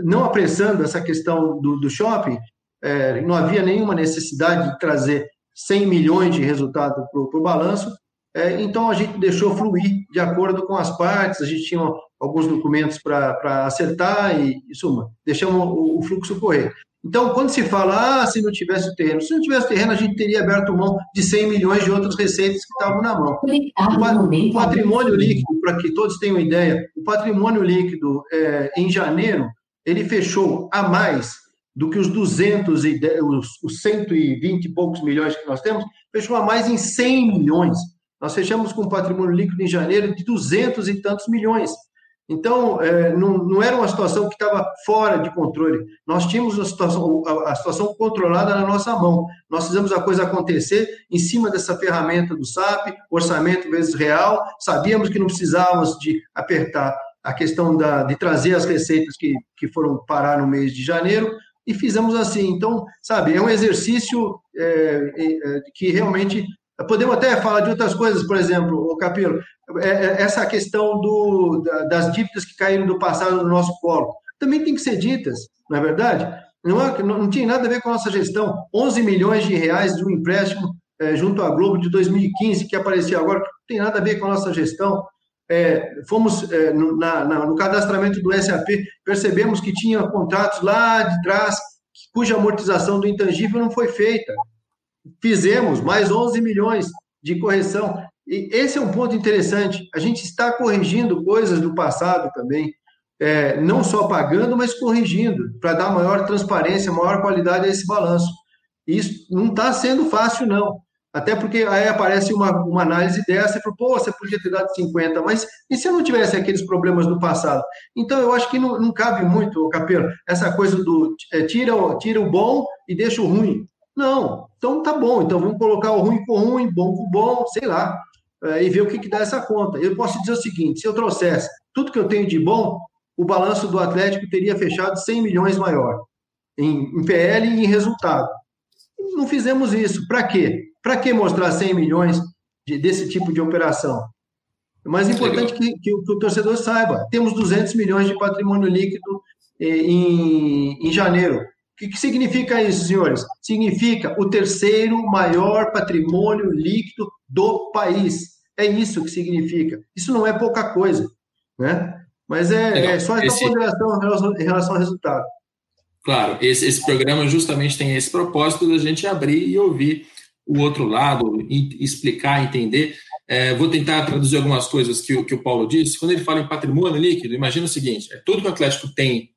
não apressando essa questão do, do shopping, é, não havia nenhuma necessidade de trazer 100 milhões de resultado para o balanço, é, então a gente deixou fluir de acordo com as partes, a gente tinha alguns documentos para acertar e, e suma, deixamos o, o fluxo correr. Então, quando se fala, ah, se não tivesse o terreno, se não tivesse terreno, a gente teria aberto mão de 100 milhões de outras receitas que estavam na mão. O patrimônio líquido, para que todos tenham ideia, o patrimônio líquido é, em janeiro, ele fechou a mais do que os 200 e os, os 120 e poucos milhões que nós temos, fechou a mais em 100 milhões. Nós fechamos com patrimônio líquido em janeiro de 200 e tantos milhões. Então, é, não, não, era uma situação que estava fora de controle. Nós tínhamos a situação, a, situação controlada na nossa mão. Nós fizemos a coisa acontecer em cima dessa ferramenta do SAP, orçamento vezes real. Sabíamos que não precisávamos de apertar a questão da, de trazer as receitas que, que foram parar no mês de janeiro e fizemos assim. Então, sabe, é um exercício é, é, que realmente Podemos até falar de outras coisas, por exemplo, o Capelo, essa questão do, das dívidas que caíram do passado no nosso colo. Também tem que ser ditas, não é verdade? Não, é, não tinha nada a ver com a nossa gestão. 11 milhões de reais de um empréstimo é, junto à Globo de 2015, que apareceu agora, não tem nada a ver com a nossa gestão. É, fomos é, no, na, na, no cadastramento do SAP, percebemos que tinha contratos lá de trás, cuja amortização do intangível não foi feita fizemos mais 11 milhões de correção. E esse é um ponto interessante. A gente está corrigindo coisas do passado também, é, não só pagando, mas corrigindo, para dar maior transparência, maior qualidade a esse balanço. Isso não está sendo fácil, não. Até porque aí aparece uma, uma análise dessa e fala, pô, você podia ter dado 50, mas e se eu não tivesse aqueles problemas do passado? Então, eu acho que não, não cabe muito, Capelo, essa coisa do é, tira, tira o bom e deixa o ruim. Não, então tá bom, então vamos colocar o ruim com ruim, bom com bom, sei lá, é, e ver o que, que dá essa conta. Eu posso dizer o seguinte: se eu trouxesse tudo que eu tenho de bom, o balanço do Atlético teria fechado 100 milhões maior em, em PL e em resultado. Não fizemos isso. Para quê? Para que mostrar 100 milhões de, desse tipo de operação? É mais importante que, que, que, o torcedor saiba: temos 200 milhões de patrimônio líquido eh, em, em janeiro. O que, que significa isso, senhores? Significa o terceiro maior patrimônio líquido do país. É isso que significa. Isso não é pouca coisa, né? Mas é, é só essa esse... ponderação em relação, em relação ao resultado. Claro, esse, esse programa justamente tem esse propósito da gente abrir e ouvir o outro lado, explicar, entender. É, vou tentar traduzir algumas coisas que, que o Paulo disse. Quando ele fala em patrimônio líquido, imagina o seguinte: é tudo que o Atlético tem,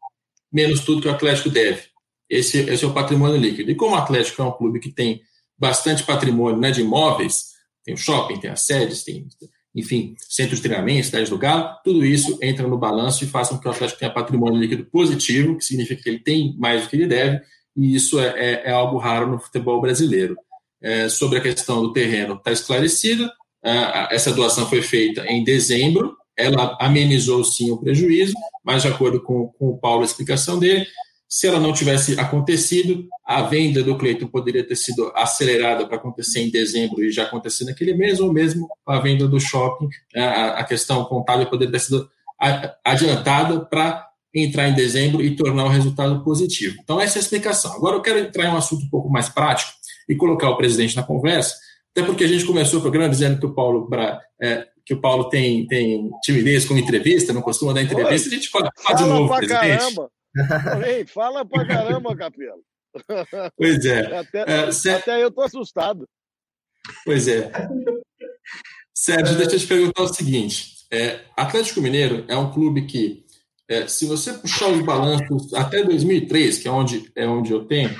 menos tudo que o Atlético deve. Esse, esse é o patrimônio líquido. E como o Atlético é um clube que tem bastante patrimônio né, de imóveis, tem o shopping, tem as sedes, tem, enfim, centros de treinamento, cidades do Galo, tudo isso entra no balanço e faz com que o Atlético tenha patrimônio líquido positivo, que significa que ele tem mais do que ele deve, e isso é, é, é algo raro no futebol brasileiro. É, sobre a questão do terreno está esclarecida. É, essa doação foi feita em dezembro, ela amenizou sim o prejuízo, mas de acordo com, com o Paulo, a explicação dele, se ela não tivesse acontecido, a venda do Cleiton poderia ter sido acelerada para acontecer em dezembro e já acontecer naquele mês, ou mesmo a venda do shopping, é, a, questão contábil poderia ter sido adiantada para entrar em dezembro e tornar o resultado positivo. Então, essa é a explicação. Agora, eu quero entrar em um assunto um pouco mais prático, e colocar o presidente na conversa, até porque a gente começou o programa dizendo que o Paulo, é, que o Paulo tem, tem timidez com entrevista, não costuma dar entrevista, a gente fala, fala de novo, presidente. Caramba. Ei, fala pra caramba, Capelo. Pois é. [LAUGHS] Até, é, até eu tô assustado. Pois é. Sérgio, deixa eu te perguntar o seguinte: é, Atlético Mineiro é um clube que, é, se você puxar os balanços até 2003, que é onde, é onde eu tenho,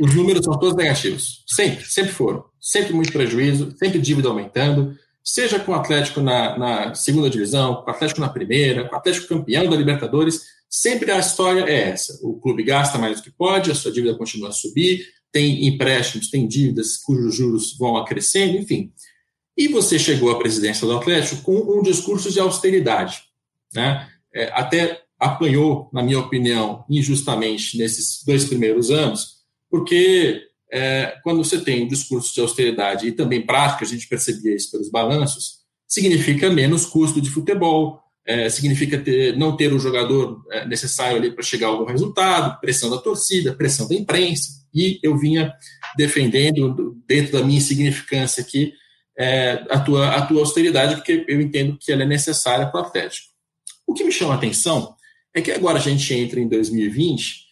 os números são todos negativos. Sempre, sempre foram. Sempre muito prejuízo, sempre dívida aumentando, seja com o Atlético na, na, segunda divisão, com o Atlético na primeira, com o Atlético campeão da Libertadores, sempre a história é essa. O clube gasta mais do que pode, a sua dívida continua a subir, tem empréstimos, tem dívidas cujos juros vão acrescendo, enfim. E você chegou à presidência do Atlético com um discurso de austeridade. Né? É, até apanhou, na minha opinião, injustamente nesses dois primeiros anos, porque é, quando você tem um discurso de austeridade e também prática, a gente percebia isso pelos balanços, significa menos custo de futebol, é, significa ter, não ter o jogador é, necessário ali para chegar a algum resultado, pressão da torcida, pressão da imprensa, e eu vinha defendendo, dentro da minha insignificância aqui, é, a, tua, a tua austeridade, porque eu entendo que ela é necessária para o Atlético. O que me chama a atenção é que agora a gente entra em 2020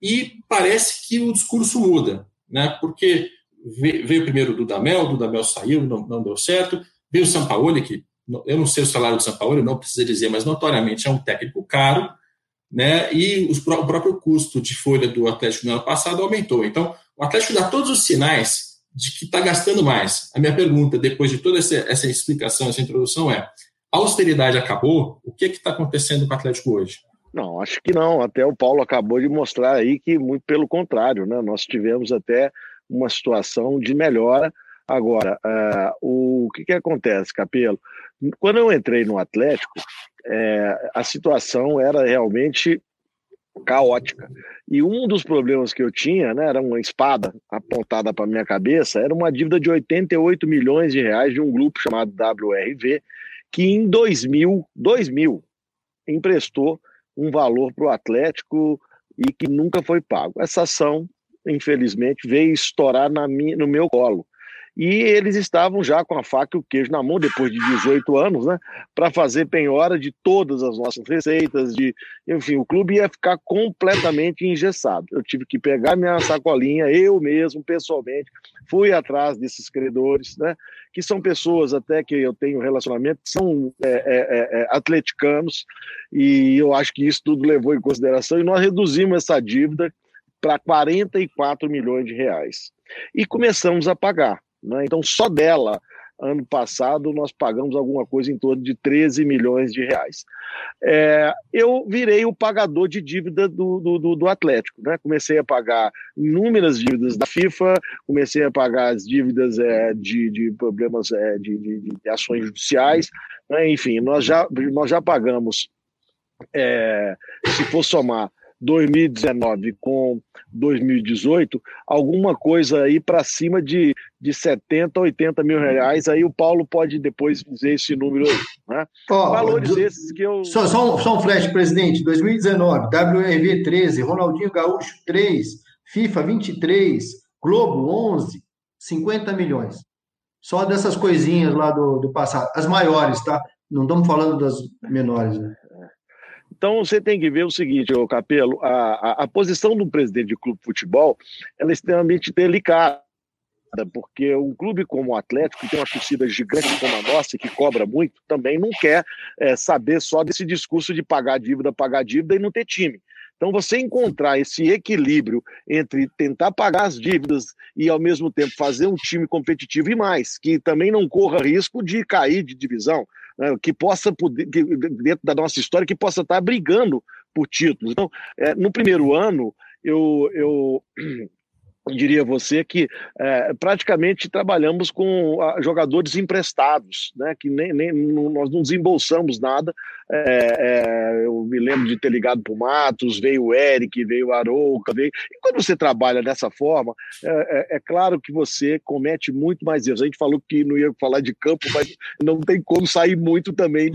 e parece que o discurso muda, né? porque veio primeiro o Dudamel, o Dudamel saiu, não, não deu certo, veio o Sampaoli, que eu não sei o salário do Sampaoli, não precisa dizer, mas notoriamente é um técnico caro, né? e os, o próprio custo de folha do Atlético no ano passado aumentou. Então, o Atlético dá todos os sinais de que está gastando mais. A minha pergunta, depois de toda essa, essa explicação, essa introdução, é: a austeridade acabou? O que está acontecendo com o Atlético hoje? Não, acho que não. Até o Paulo acabou de mostrar aí que, muito pelo contrário, né? nós tivemos até uma situação de melhora. Agora, uh, o que, que acontece, Capelo? Quando eu entrei no Atlético, é, a situação era realmente caótica. E um dos problemas que eu tinha, né, era uma espada apontada para minha cabeça, era uma dívida de 88 milhões de reais de um grupo chamado WRV, que em 2000, 2000 emprestou um valor para o Atlético e que nunca foi pago. Essa ação, infelizmente, veio estourar na minha, no meu colo. E eles estavam já com a faca e o queijo na mão, depois de 18 anos, né, para fazer penhora de todas as nossas receitas, de, enfim, o clube ia ficar completamente engessado. Eu tive que pegar minha sacolinha, eu mesmo, pessoalmente, fui atrás desses credores, né, que são pessoas até que eu tenho relacionamento, são é, é, é, é atleticanos, e eu acho que isso tudo levou em consideração, e nós reduzimos essa dívida para 44 milhões de reais. E começamos a pagar. Né? Então, só dela, ano passado, nós pagamos alguma coisa em torno de 13 milhões de reais. É, eu virei o pagador de dívida do, do, do, Atlético. Né? Comecei a pagar inúmeras dívidas da FIFA, comecei a pagar as dívidas é, de, de, problemas é, de, de, de, ações judiciais. Né? Enfim, nós já, nós já pagamos, é, se for somar 2019 com 2018, alguma coisa aí para cima de, de 70, 80 mil reais. Aí o Paulo pode depois dizer esse número aí. Né? Oh, Valores do, esses que eu. Só, só, um, só um flash, presidente: 2019, WRV 13, Ronaldinho Gaúcho 3, FIFA 23, Globo 11, 50 milhões. Só dessas coisinhas lá do, do passado. As maiores, tá? Não estamos falando das menores, né? Então você tem que ver o seguinte, ô Capelo, a, a, a posição do presidente de clube de futebol é extremamente delicada porque um clube como o Atlético, que tem uma torcida gigante como a nossa, que cobra muito, também não quer é, saber só desse discurso de pagar dívida, pagar dívida e não ter time. Então, você encontrar esse equilíbrio entre tentar pagar as dívidas e, ao mesmo tempo, fazer um time competitivo e mais, que também não corra risco de cair de divisão né, que possa, poder, que, dentro da nossa história, que possa estar brigando por títulos. Então, é, no primeiro ano, eu, eu diria você que é, praticamente trabalhamos com jogadores emprestados, né, que nem, nem nós não desembolsamos nada. É, é, eu me lembro de ter ligado para o Matos, veio o Eric, veio o Arouca, veio. E quando você trabalha dessa forma, é, é, é, claro que você comete muito mais erros. A gente falou que não ia falar de campo, mas não tem como sair muito também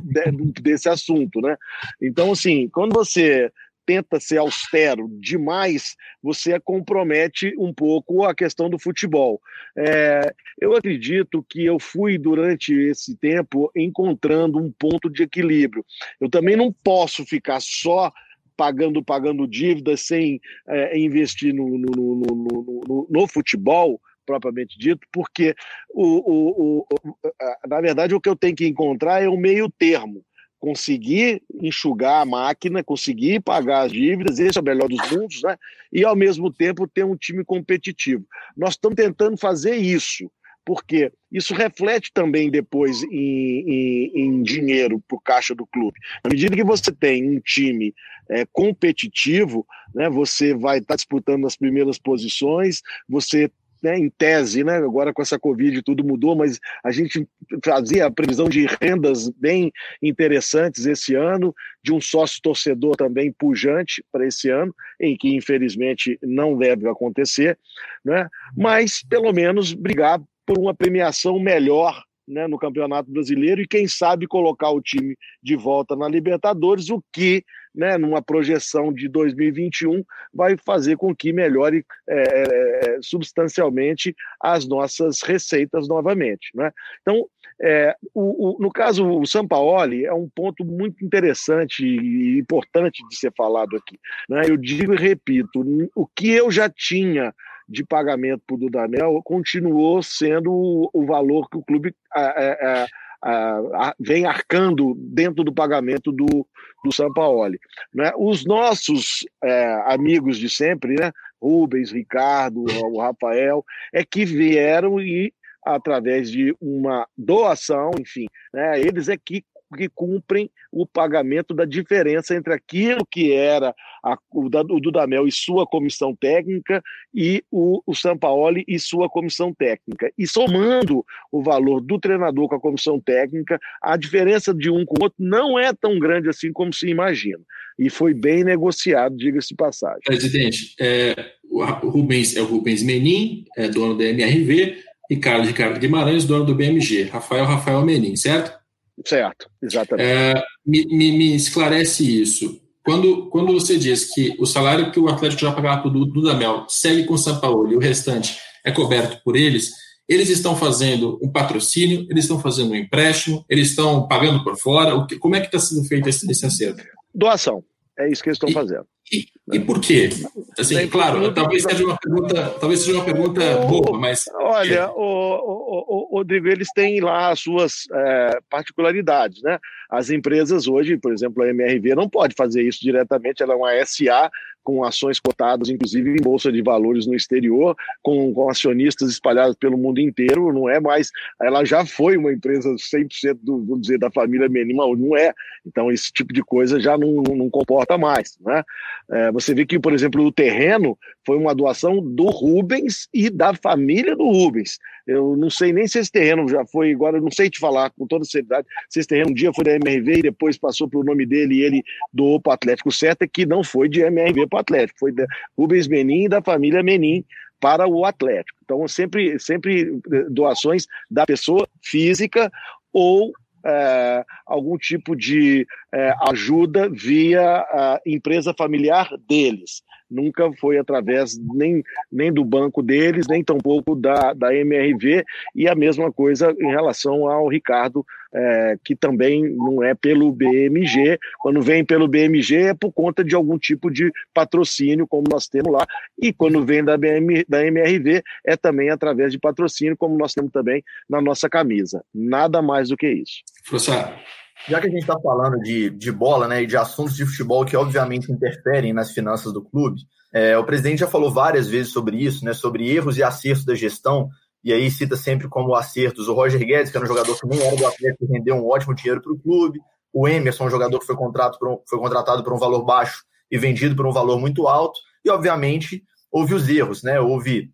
desse assunto, né? Então, assim, quando você tenta ser austero demais, você compromete um pouco a questão do futebol. É, eu acredito que eu fui, durante esse tempo, encontrando um ponto de equilíbrio. Eu também não posso ficar só pagando pagando dívidas sem é, investir no, no, no, no, futebol propriamente dito, porque o, o, o, na verdade o que eu tenho que encontrar é um meio termo conseguir enxugar a máquina, conseguir pagar as dívidas, esse é o melhor dos mundos, né? E ao mesmo tempo ter um time competitivo. Nós estamos tentando fazer isso, porque isso reflete também depois em, em, em dinheiro para o caixa do clube. Na medida que você tem um time é, competitivo, né, você vai estar tá disputando as primeiras posições, você né, em tese, né, agora com essa Covid tudo mudou, mas a gente fazia a previsão de rendas bem interessantes esse ano, de um sócio torcedor também pujante para esse ano, em que infelizmente não deve acontecer, né, mas pelo menos brigar por uma premiação melhor né, no Campeonato Brasileiro e quem sabe colocar o time de volta na Libertadores, o que né, numa projeção de 2021, vai fazer com que melhore é, é, substancialmente as nossas receitas novamente. Né? Então, é, o, o, no caso, o Sampaoli é um ponto muito interessante e importante de ser falado aqui. Né? Eu digo e repito: o que eu já tinha de pagamento para o Dudamel continuou sendo o, o valor que o clube. A, a, vem arcando dentro do pagamento do, do Sampaoli. Né? Os nossos é, amigos de sempre, né? Rubens, Ricardo, o Rafael, é que vieram e através de uma doação, enfim, né? eles é que que cumprem o pagamento da diferença entre aquilo que era a, o, o Dudamel e sua comissão técnica e o, o Sampaoli e sua comissão técnica. E somando o valor do treinador com a comissão técnica, a diferença de um com o outro não é tão grande assim como se imagina. E foi bem negociado, diga-se passagem. Presidente, é, o Rubens é o Rubens Menin, é dono da MRV, Ricardo Ricardo Guimarães, dono do BMG, Rafael Rafael Menin, certo? Certo, exatamente. É, me, me, me, esclarece isso. Quando, quando você diz que o salário que o Atlético já pagava para o Dudamel segue com o São Paulo e o restante é coberto por eles, Eles estão fazendo um patrocínio, eles estão fazendo um empréstimo, eles estão pagando por fora. O que, como é que está sendo feito esse, esse acerto? Doação. É isso que eles estão e, fazendo. E, e, por quê? Assim, claro, talvez seja uma pergunta, talvez seja uma pergunta boa, mas. Olha, o, o, o, Rodrigo, eles têm lá as suas é, particularidades, né? As empresas hoje, por exemplo, a MRV não pode fazer isso diretamente, ela é uma SA com ações cotadas, inclusive em bolsa de valores no exterior, com, com, acionistas espalhados pelo mundo inteiro, não é mais, ela já foi uma empresa 100% do, vamos dizer, da família Menimal, não é, então esse tipo de coisa já não, não, comporta mais, né? É, você vê que, por exemplo, o terreno foi uma doação do Rubens e da família do Rubens, eu não sei nem se esse terreno já foi, agora eu não sei te falar com toda seriedade, se esse terreno um dia foi da MRV e depois passou para o nome dele e ele doou para o Atlético. É que não foi de MRV para o Atlético, foi da Rubens Menin e da família Menin para o Atlético. Então, sempre, sempre doações da pessoa física ou é, algum tipo de é, ajuda via a empresa familiar deles nunca foi através nem, nem do banco deles, nem tampouco da, da MRV, e a mesma coisa em relação ao Ricardo, é, que também não é pelo BMG. Quando vem pelo BMG é por conta de algum tipo de patrocínio, como nós temos lá, e quando vem da, BM, da MRV é também através de patrocínio, como nós temos também na nossa camisa. Nada mais do que isso. Professor, já que a gente está falando de, de bola né, e de assuntos de futebol que obviamente interferem nas finanças do clube, é, o presidente já falou várias vezes sobre isso, né, sobre erros e acertos da gestão, e aí cita sempre como acertos o Roger Guedes, que era um jogador que nem era do Atlético e rendeu um ótimo dinheiro para o clube, o Emerson, um jogador que foi, contrato um, foi contratado por um valor baixo e vendido por um valor muito alto, e obviamente houve os erros, né? Houve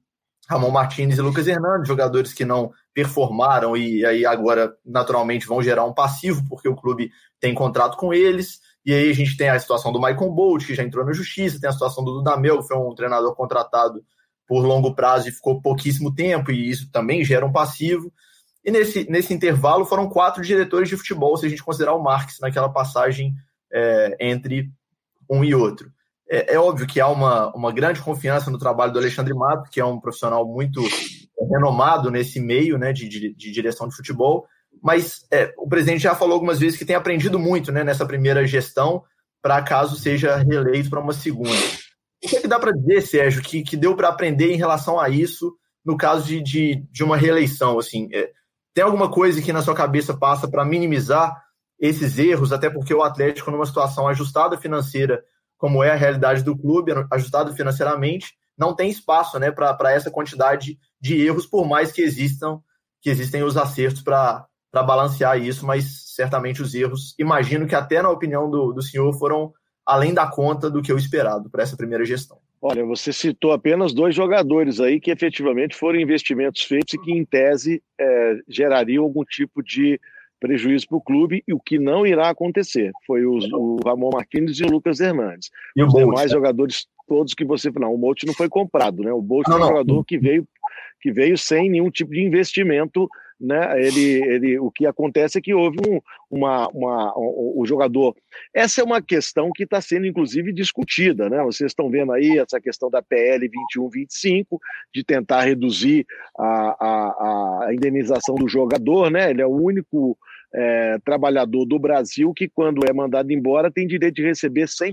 Ramon Martins e Lucas Hernandes, jogadores que não performaram e aí agora naturalmente vão gerar um passivo porque o clube tem contrato com eles. E aí a gente tem a situação do Michael Bolt, que já entrou na justiça, tem a situação do Dudamel, que foi um treinador contratado por longo prazo e ficou pouquíssimo tempo, e isso também gera um passivo. E nesse, nesse intervalo foram quatro diretores de futebol, se a gente considerar o Marx naquela passagem é, entre um e outro. É, é, óbvio que há uma, uma grande confiança no trabalho do Alexandre Mato, que é um profissional muito renomado nesse meio né, de, de, de direção de futebol, mas é, o presidente já falou algumas vezes que tem aprendido muito né, nessa primeira gestão, para caso seja reeleito para uma segunda. O que, é que dá para dizer, Sérgio, que, que deu para aprender em relação a isso no caso de, de, de uma reeleição? Assim, é, tem alguma coisa que na sua cabeça passa para minimizar esses erros, até porque o Atlético, numa situação ajustada financeira como é a realidade do clube, ajustado financeiramente, não tem espaço né, para essa quantidade de erros, por mais que existam que existem os acertos para balancear isso, mas certamente os erros, imagino que até na opinião do, do senhor, foram além da conta do que eu esperado para essa primeira gestão. Olha, você citou apenas dois jogadores aí que efetivamente foram investimentos feitos e que, em tese, é, gerariam algum tipo de prejuízo para o clube e o que não irá acontecer foi o, o Ramon Martins e o Lucas Hernandes. E os Bolt, demais né? jogadores todos que você não, o Bolt não foi comprado, né? O Bolt não, é um jogador que veio que veio sem nenhum tipo de investimento, né? Ele, ele, o que acontece é que houve um, uma, uma, o, o jogador. Essa é uma questão que está sendo inclusive discutida, né? Vocês estão vendo aí essa questão da PL 2125 de tentar reduzir a, a, a indenização do jogador, né? Ele é o único é, trabalhador do Brasil que, quando é mandado embora, tem direito de receber 100%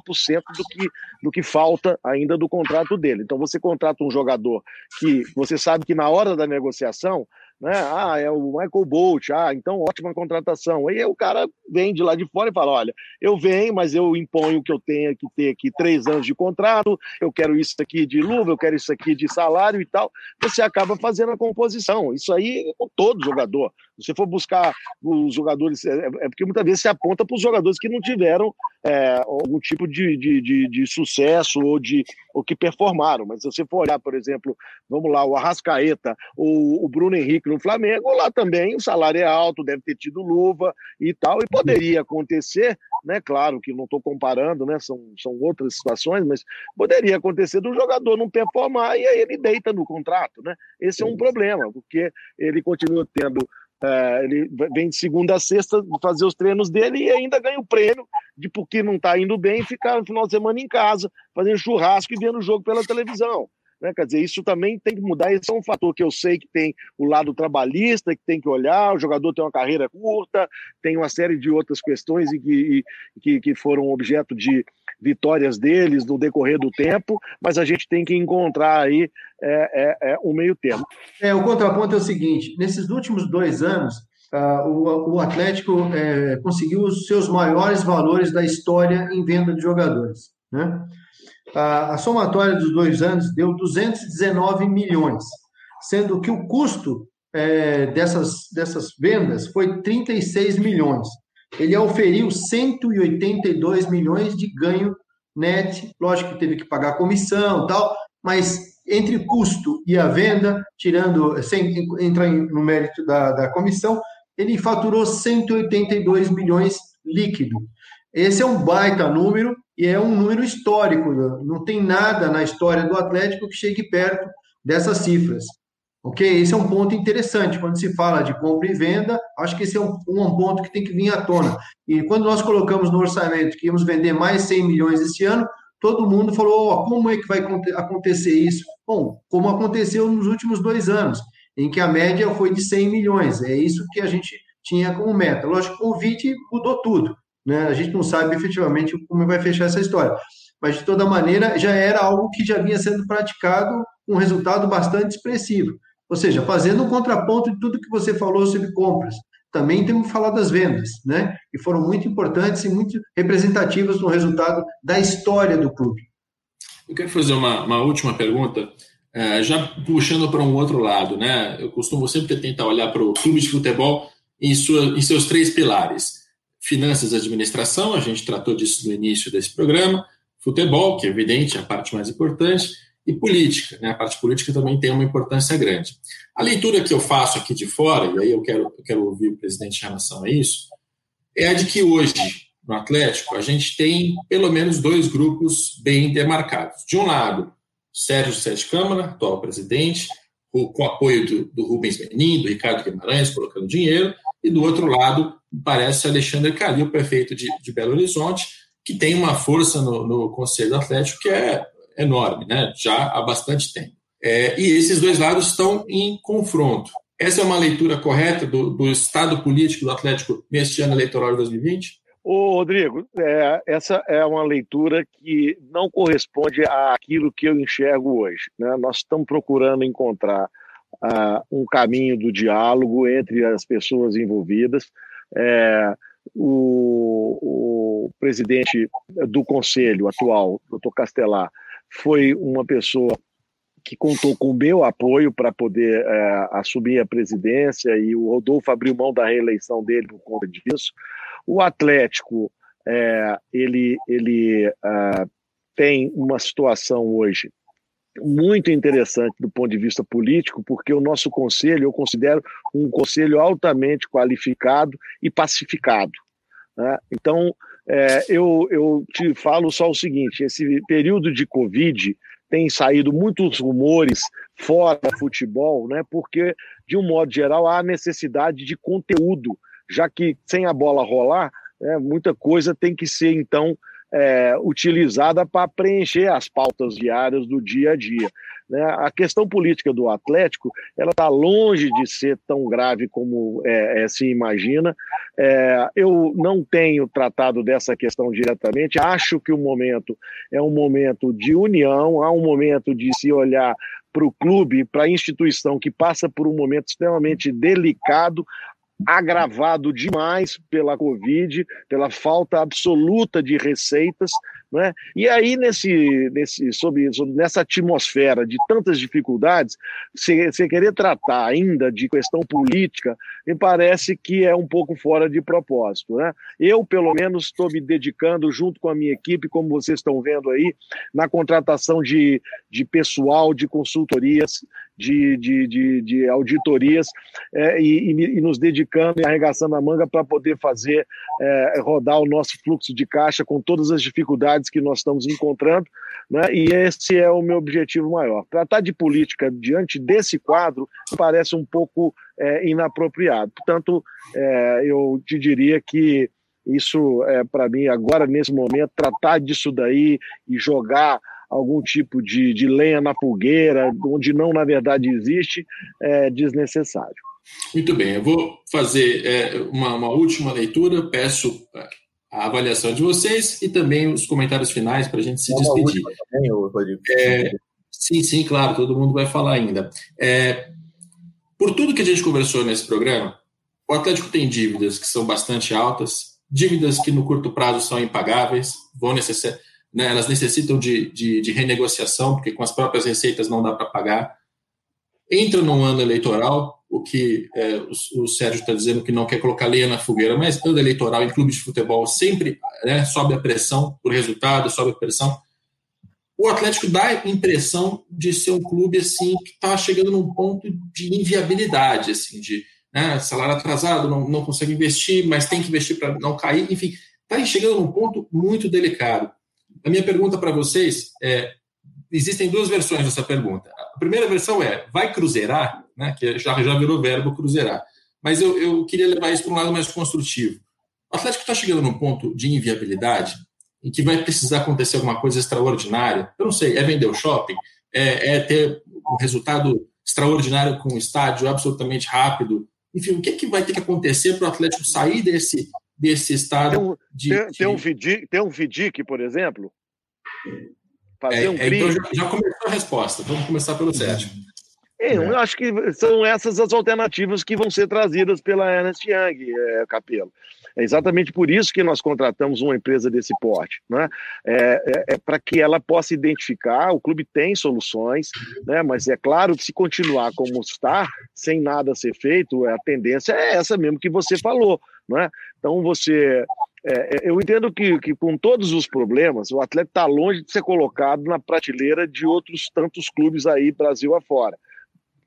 do que, do que falta ainda do contrato dele. Então, você contrata um jogador que você sabe que na hora da negociação né? Ah, é o Michael Bolt, ah, então ótima contratação. Aí o cara vem de lá de fora e fala: olha, eu venho, mas eu imponho que eu tenha que ter aqui três anos de contrato, eu quero isso aqui de luva, eu quero isso aqui de salário e tal. Você acaba fazendo a composição. Isso aí é com todo jogador. Se você for buscar os jogadores, é, é porque muitas vezes se aponta para os jogadores que não tiveram é, algum tipo de, de, de, de, sucesso ou de ou que performaram. Mas se você for olhar, por exemplo, vamos lá, o Arrascaeta ou o Bruno Henrique no Flamengo, lá também o salário é alto, deve ter tido luva e tal, e poderia acontecer, né? Claro que não estou comparando, né? São, são outras situações, mas poderia acontecer do jogador não performar e aí ele deita no contrato, né? Esse é um problema, porque ele continua tendo é, ele vem de segunda a sexta fazer os treinos dele e ainda ganha o prêmio de porque não está indo bem ficar no final de semana em casa, fazendo churrasco e vendo o jogo pela televisão. Né? Quer dizer, isso também tem que mudar. Esse é um fator que eu sei que tem o lado trabalhista, que tem que olhar. O jogador tem uma carreira curta, tem uma série de outras questões e que, que, que foram objeto de vitórias deles no decorrer do tempo, mas a gente tem que encontrar aí é, é, é um meio termo. É, o contraponto é o seguinte: nesses últimos dois anos, uh, o, o, Atlético é, conseguiu os seus maiores valores da história em venda de jogadores. Né? A, somatória dos dois anos deu 219 milhões, sendo que o custo é, dessas, dessas vendas foi 36 milhões. Ele oferiu 182 milhões de ganho net, lógico que teve que pagar comissão tal, mas entre custo e a venda, tirando, sem entrar no mérito da, da comissão, ele faturou 182 milhões líquido. Esse é um baita número e é um número histórico. Não tem nada na história do Atlético que chegue perto dessas cifras. Ok? Esse é um ponto interessante. Quando se fala de compra e venda, acho que esse é um, um ponto que tem que vir à tona. E quando nós colocamos no orçamento que íamos vender mais 100 milhões esse ano, todo mundo falou: oh, como é que vai acontecer isso? Bom, como aconteceu nos últimos dois anos, em que a média foi de 100 milhões. É isso que a gente tinha como meta. Lógico, o Covid mudou tudo. Né? A gente não sabe efetivamente como vai fechar essa história. Mas, de toda maneira, já era algo que já vinha sendo praticado com um resultado bastante expressivo. Ou seja, fazendo um contraponto de tudo que você falou sobre compras. Também temos que falar das vendas, né? que foram muito importantes e muito representativas no resultado da história do clube. Eu quero fazer uma, uma última pergunta, é, já puxando para um outro lado. Né? Eu costumo sempre tentar olhar para o clube de futebol em, sua, em seus três pilares finanças e administração, a gente tratou disso no início desse programa, futebol, que é evidente, a parte mais importante, e política, né? a parte política também tem uma importância grande. A leitura que eu faço aqui de fora, e aí eu quero, eu quero ouvir o presidente em relação a isso, é a de que hoje, no Atlético, a gente tem pelo menos dois grupos bem demarcados. De um lado, Sérgio Sete Câmara, atual presidente, com o apoio do, do Rubens Menin, do Ricardo Guimarães, colocando dinheiro, e do outro lado, parece Alexandre Calil, prefeito de, de Belo Horizonte, que tem uma força no, no Conselho Atlético que é enorme, né? já há bastante tempo. É, e esses dois lados estão em confronto. Essa é uma leitura correta do, do estado político do Atlético neste ano eleitoral de 2020? Ô, Rodrigo, é, essa é uma leitura que não corresponde àquilo que eu enxergo hoje. Né? Nós estamos procurando encontrar uh, um caminho do diálogo entre as pessoas envolvidas. É, o, o, presidente do conselho atual, doutor Castelar, foi uma pessoa que contou com o meu apoio para poder é, assumir a presidência e o Rodolfo abriu mão da reeleição dele por conta disso. O Atlético, é, ele, ele é, tem uma situação hoje muito interessante do ponto de vista político, porque o nosso conselho eu considero um conselho altamente qualificado e pacificado. Né? Então, é, eu, eu te falo só o seguinte: esse período de Covid tem saído muitos rumores fora futebol, né? porque, de um modo geral, há necessidade de conteúdo, já que sem a bola rolar, né, muita coisa tem que ser, então, é, utilizada para preencher as pautas diárias do dia a dia. Né? A questão política do Atlético ela está longe de ser tão grave como é, é, se imagina. É, eu não tenho tratado dessa questão diretamente. Acho que o momento é um momento de união, há um momento de se olhar para o clube, para a instituição que passa por um momento extremamente delicado, agravado demais pela Covid, pela falta absoluta de receitas, né? E aí, nesse, nesse, sob, sob, nessa atmosfera de tantas dificuldades, você querer tratar ainda de questão política, me parece que é um pouco fora de propósito. Né? Eu, pelo menos, estou me dedicando, junto com a minha equipe, como vocês estão vendo aí, na contratação de, de pessoal, de consultorias, de, de, de, de auditorias, é, e, e, nos dedicando e arregaçando a manga para poder fazer é, rodar o nosso fluxo de caixa com todas as dificuldades que nós estamos encontrando, né? e esse é o meu objetivo maior. Tratar de política diante desse quadro parece um pouco é, inapropriado. Portanto, é, eu te diria que isso, é, para mim, agora, nesse momento, tratar disso daí e jogar algum tipo de, de lenha na fogueira, onde não, na verdade, existe, é desnecessário. Muito bem, eu vou fazer é, uma, uma, última leitura, peço é, a avaliação de vocês e também os comentários finais para a gente se despedir. Também, Rodrigo. É, sim, sim, claro, todo mundo vai falar ainda. É, por tudo que a gente conversou nesse programa, o Atlético tem dívidas que são bastante altas, dívidas que no curto prazo são impagáveis, vão necessitar, né, elas necessitam de, de, de renegociação, porque com as próprias receitas não dá para pagar. Entra num ano eleitoral, o que é, o, o, Sérgio está dizendo que não quer colocar lenha na fogueira, mas ano eleitoral em clubes de futebol sempre né, sobe a pressão por resultado, sobe a pressão. O Atlético dá a impressão de ser um clube assim que está chegando num ponto de inviabilidade, assim, de né, salário atrasado, não, não consegue investir, mas tem que investir para não cair, enfim, está chegando num ponto muito delicado. A minha pergunta para vocês é: existem duas versões dessa pergunta. A primeira versão é: vai cruzeirar? Né, que já, já virou verbo cruzeirar. Mas eu, eu queria levar isso para um lado mais construtivo. O Atlético está chegando num ponto de inviabilidade em que vai precisar acontecer alguma coisa extraordinária. Eu não sei, é vender o shopping? É, é ter um resultado extraordinário com um estádio absolutamente rápido? Enfim, o que, é que vai ter que acontecer para o Atlético sair desse, desse estado tem um, de, tem, de... Tem, um FIDIC, tem um FIDIC, por exemplo? Fazer é, um é, então já, já, começou a resposta. Vamos começar pelo Sérgio. É, eu acho que são essas as alternativas que vão ser trazidas pela Ernest Young, é, Capelo. É exatamente por isso que nós contratamos uma empresa desse porte, né? É, é, é para que ela possa identificar. O clube tem soluções, né? Mas é claro que se continuar como está, sem nada ser feito, a tendência é essa mesmo que você falou, né? Então você é, é, eu entendo que, que, com todos os problemas, o atleta está longe de ser colocado na prateleira de outros tantos clubes aí, Brasil afora.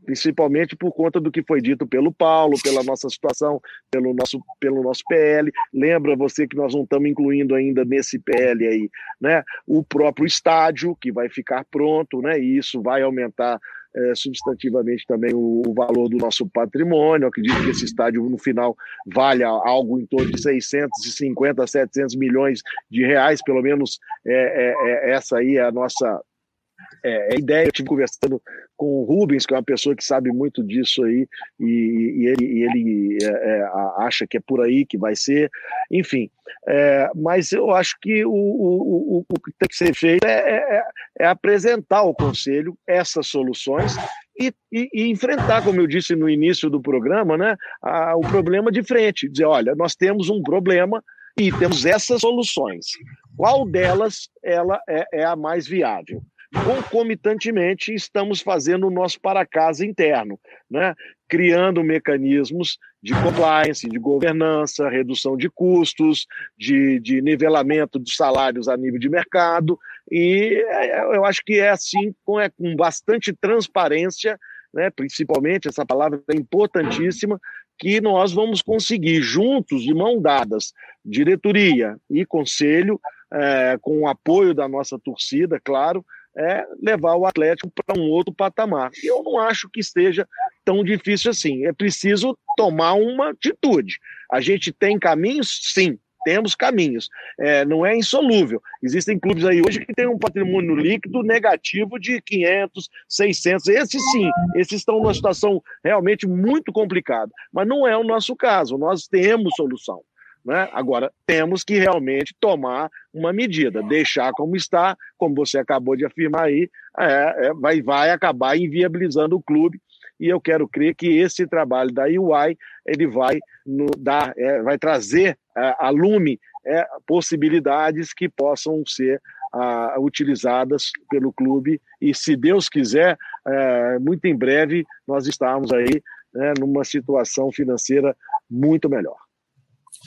Principalmente por conta do que foi dito pelo Paulo, pela nossa situação, pelo nosso, pelo nosso PL. Lembra você que nós não estamos incluindo ainda nesse PL aí, né? O próprio estádio, que vai ficar pronto, né? E isso vai aumentar é, substantivamente também o, o, valor do nosso patrimônio. Eu acredito que esse estádio, no final, valha algo em torno de 650, 700 milhões de reais, pelo menos é, é, é essa aí é a nossa é, a ideia. Eu estive conversando com o Rubens, que é uma pessoa que sabe muito disso aí, e, e ele, e ele é, é, acha que é por aí que vai ser, enfim. É, mas eu acho que o, o, o, o, que tem que ser feito é, é, é apresentar ao Conselho essas soluções e, e, e, enfrentar, como eu disse no início do programa, né, a, o problema de frente. Dizer, olha, nós temos um problema e temos essas soluções. Qual delas ela é, é a mais viável? Concomitantemente estamos fazendo o nosso para-casa interno, né? criando mecanismos de compliance, de governança, redução de custos, de, de nivelamento dos salários a nível de mercado, e é, eu acho que é assim, com, é, com bastante transparência, né? principalmente, essa palavra é importantíssima, que nós vamos conseguir, juntos, de mão dadas, diretoria e conselho, é, com o apoio da nossa torcida, claro, é levar o Atlético para um outro patamar. E eu não acho que esteja tão difícil assim. É preciso tomar uma atitude. A gente tem caminhos? Sim, temos caminhos. É, não é insolúvel. Existem clubes aí hoje que têm um patrimônio líquido negativo de 500, 600. Esses sim, esses estão numa situação realmente muito complicada. Mas não é o nosso caso. Nós temos solução. Né? Agora, temos que realmente tomar uma medida, deixar como está, como você acabou de afirmar aí, é, é, vai, vai acabar inviabilizando o clube. E eu quero crer que esse trabalho da UI ele vai, no, dar, é, vai trazer é, a lume é, possibilidades que possam ser a, utilizadas pelo clube. E, se Deus quiser, é, muito em breve nós estamos aí né, numa situação financeira muito melhor.